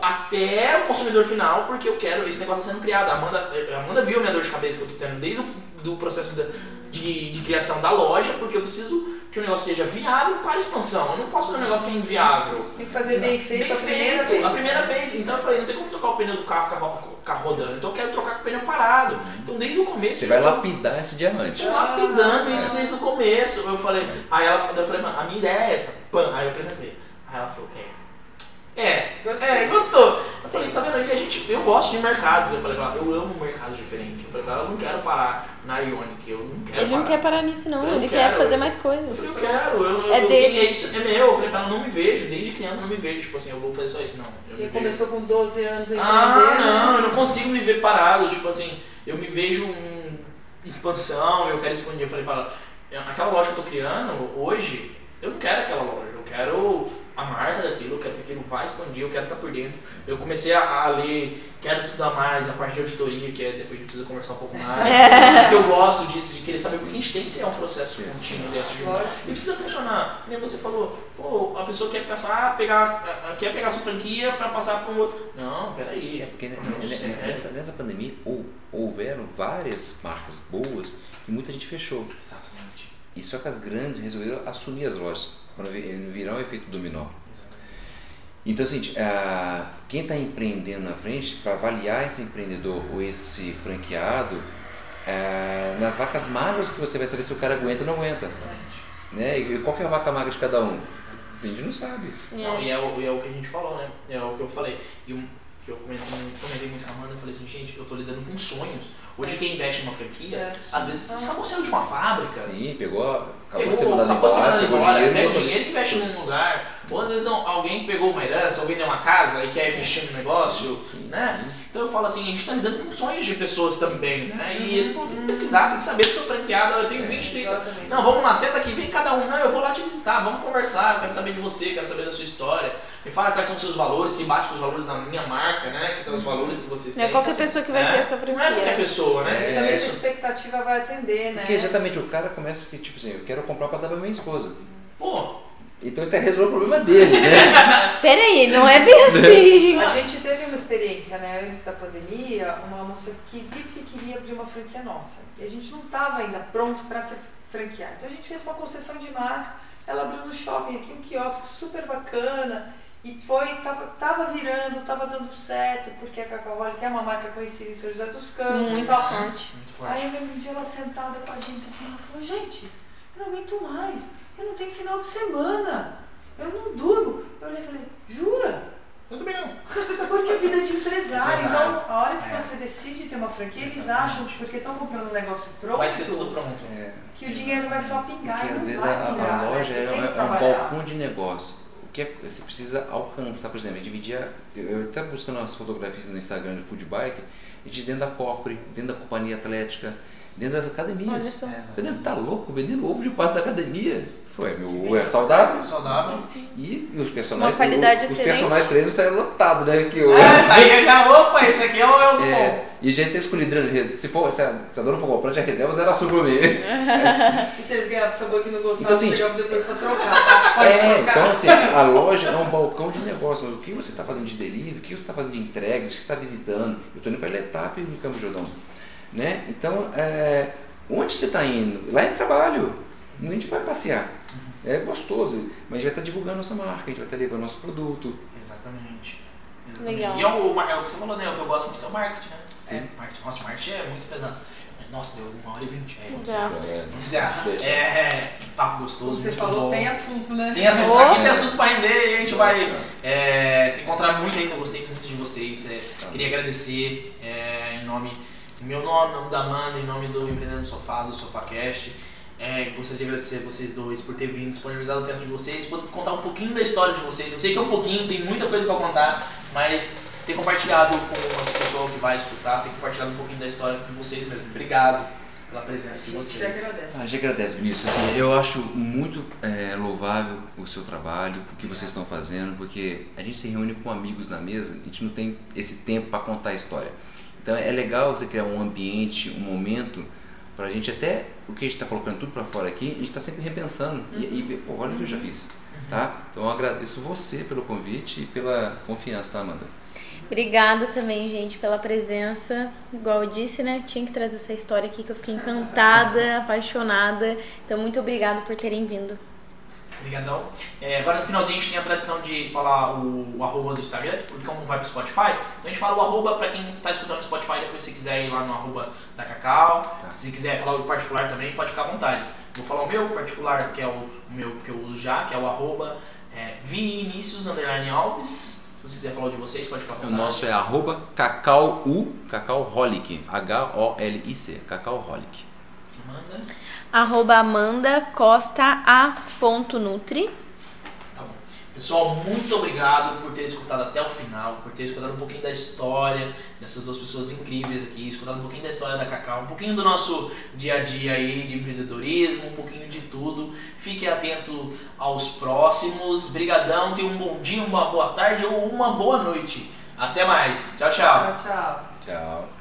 até o consumidor final, porque eu quero, esse negócio tá sendo criado. A Amanda, a Amanda viu a minha dor de cabeça que eu tô tendo desde o do processo da- de, de criação da loja, porque eu preciso que o negócio seja viável para expansão. Eu não posso fazer um negócio que é inviável. Tem que fazer bem feito Bem a primeira feito, vez. A primeira né? vez. Então eu falei, não tem como trocar o pneu do carro, carro, carro rodando. Então eu quero trocar com o pneu parado. Então desde o começo. Você vai eu- lapidar esse diamante. eu lapidando isso desde o começo. Eu falei, aí ela eu falei, mano, a minha ideia é essa. Pã, aí eu apresentei. Aí ela falou, é. É, Gostei. é, gostou. Eu falei, tá vendo a gente. Eu gosto de mercados. Eu falei pra ela, eu amo mercados diferentes. Eu falei pra ela, eu não quero parar na Ionic, eu não quero Ele não parar. quer parar nisso, não. Eu Ele quero. quer fazer mais Eu coisas. falei, eu quero, eu, eu, É eu- dele. é isso, é meu. Eu falei pra ela, não me vejo, desde criança eu não me vejo, tipo assim, eu vou fazer só isso, não. Eu vejo. começou com 12 anos a Ah, empreender, não, né? eu não consigo me ver parado, tipo assim, eu me vejo em expansão, eu quero expandir. Eu falei pra ela, aquela loja que eu tô criando, hoje, eu não quero aquela loja, eu quero a marca daquilo, eu quero que aquilo vá expandir, eu quero estar por dentro. Eu comecei a, a ler, quero estudar mais a parte de auditoria, que é, depois a gente precisa conversar um pouco mais. Porque eu gosto disso, de querer saber, porque a gente tem que criar um processo contínuo dentro de um e precisa funcionar. Nem você falou, pô, a pessoa quer passar, pegar, quer pegar sua franquia para passar para um outro. Não, peraí. É porque nessa, nessa pandemia hou- houveram várias marcas boas e muita gente fechou. Exatamente. E só que as grandes resolveram assumir as lojas, para virar um efeito dominó. Então, assim, ah, quem está empreendendo na frente, para avaliar esse empreendedor ou esse franqueado, ah, nas vacas magras que você vai saber se o cara aguenta ou não aguenta. Exatamente. Né? E qual que é a vaca magra de cada um? A gente não sabe. Não, e é, o, e é o que a gente falou, né? É o que eu falei. E um- que eu comentei, comentei muito com a Amanda, eu falei assim, gente, eu tô lidando com sonhos. Hoje quem investe em uma franquia, É. às vezes acabou saindo de uma fábrica, Sim, pegou, acabou pegou, de ser mandado acabou embora, mandado embora, dinheiro, pega o dinheiro e investe num lugar. Ou às vezes al- alguém pegou uma herança ou vendeu uma casa e quer mexer no negócio, Sim, né? sim. Então eu falo assim, a gente tá lidando com sonhos de pessoas também, né? E eles vão ter que pesquisar, tem que saber do seu franqueado, eu tenho 20, 30. Exatamente. Não, vamos lá, senta aqui, vem cada um. Não, eu vou lá te visitar, vamos conversar, eu quero saber de você, quero saber da sua história. Me fala quais são os seus valores, se bate com os valores da minha marca, né? Que são os valores que vocês Não é têm. qualquer pessoa que vai É. ter a sua franquia. Não é qualquer pessoa, né? É, a isso. expectativa vai atender, né? Porque exatamente o cara começa que, tipo assim, eu quero comprar pra dar pra minha esposa. Pô, Então ele tá resolvendo o problema dele, né? Peraí, não é bem assim. A gente teve uma experiência, né, antes da pandemia, uma moça que queria porque queria abrir uma franquia nossa. E a gente não estava ainda pronto para se franquear. Então a gente fez uma concessão de marca. Ela abriu no shopping aqui um quiosque super bacana. E foi, tava, tava virando, tava dando certo, porque a Cacauholic é uma marca conhecida em São José dos Campos e Muito tal. forte. muito forte. Aí eu lembro um dia ela sentada com a gente assim, ela falou, gente, eu não aguento mais, eu não tenho final de semana, eu não durmo. Eu olhei e falei, jura? Eu também não. Porque a vida é de empresário. Empresário. Então, a hora que É. você decide ter uma franquia, eles acham, porque estão comprando um negócio pronto, Vai ser tudo pronto. É, que o dinheiro vai só pingar. porque às vezes a, a pingar, né? loja é, um- é um balcão de negócio. O que é- você precisa alcançar, por exemplo, dividir. a- Eu até buscando as fotografias no Instagram de food bike, de dentro da corpore, dentro da companhia atlética, dentro das Olha academias. só. Falei, você tá louco? Vendendo ovo de pasto da academia? Foi, meu ovo é saudável. Saudável. E os personagens. Uma qualidade os excelente. personagens treinos saíram lotados, né? Que eu, Ah, isso aí eu já, opa, esse aqui é o, é o É, bom. e a gente tem escolhido, né, se, for, se, a, se a dona for comprando, já reserva zero açúcar pra mim. E se eles ganhavam sabor que não gostavam, Então, assim, chegavam depois pra trocar, tá? Pode É, trocar. então assim, a loja é um balcão de negócio. Mas o que você está fazendo de delivery, o que você está fazendo de entrega, o que você está visitando. Eu estou indo para a Letap no Campo Jordão. Né? Então, é, onde você está indo? Lá é trabalho. A gente vai passear. É gostoso, mas a gente vai estar divulgando nossa marca, a gente vai estar levando nosso produto. Exatamente. Exatamente. Legal. E é o, é o que você falou, né? O que eu gosto muito é o marketing, né? Sim. É, marketing. Nossa, o marketing é muito pesado. Nossa, deu uma hora e vinte. É. Vamos encerrar. É, é, papo gostoso. Como você muito falou, bom. tem assunto, né? Tem assunto, Oh. aqui tem assunto pra render e a gente vai Nossa. é, se encontrar muito ainda. Gostei muito de vocês. é, Tá. queria agradecer é, em nome, em meu nome, em nome da Amanda, em nome do Empreendendo Sofá, do SofaCast. É, gostaria de agradecer a vocês dois por ter vindo, disponibilizado o tempo de vocês, por contar um pouquinho da história de vocês. Eu sei que é um pouquinho, tem muita coisa pra contar, mas ter compartilhado com as pessoas que vai escutar, ter compartilhado um pouquinho da história de vocês mesmo. Obrigado pela A presença de gente que vocês. agradece. A gente agradece, Vinícius. Assim, eu acho muito é, louvável o seu trabalho, o que vocês estão fazendo, porque a gente se reúne com amigos na mesa, a gente não tem esse tempo para contar a história. Então é legal você criar um ambiente, um momento, para a gente até, o que a gente está colocando tudo para fora aqui, a gente está sempre repensando e, e ver, pô, olha o que eu já fiz. Tá? Então eu agradeço você pelo convite e pela confiança, tá, Amanda? Obrigada também, gente, pela presença. Igual eu disse, né? Tinha que trazer essa história aqui que eu fiquei encantada, apaixonada. Então, muito obrigada por terem vindo. Obrigadão. É, agora no finalzinho a gente tem a tradição de falar o, o arroba do Instagram, porque como vai pro Spotify, então a gente fala o arroba pra quem tá escutando no Spotify, depois se quiser ir lá no arroba da Cacau, Tá. se quiser falar o particular também, pode ficar à vontade. Vou falar o meu particular, que é o, o meu que eu uso já, que é o arroba é, Vinicius underline Alves. Se você quiser falar o de vocês, pode ficar à O vontade. nosso é arroba cacau.u, cacauholic, H-O-L-I-C, cacauholic. Amanda. Arroba Amanda Costa A. ponto Nutri. Tá bom. Pessoal, muito obrigado por ter escutado até o final, por ter escutado um pouquinho da história dessas duas pessoas incríveis aqui, escutado um pouquinho da história da Cacau, um pouquinho do nosso dia a dia aí de empreendedorismo, um pouquinho de tudo. Fique atento aos próximos. Brigadão, tenha um bom dia, uma boa tarde ou uma boa noite. Até mais. Tchau, tchau. Tchau, tchau. Tchau.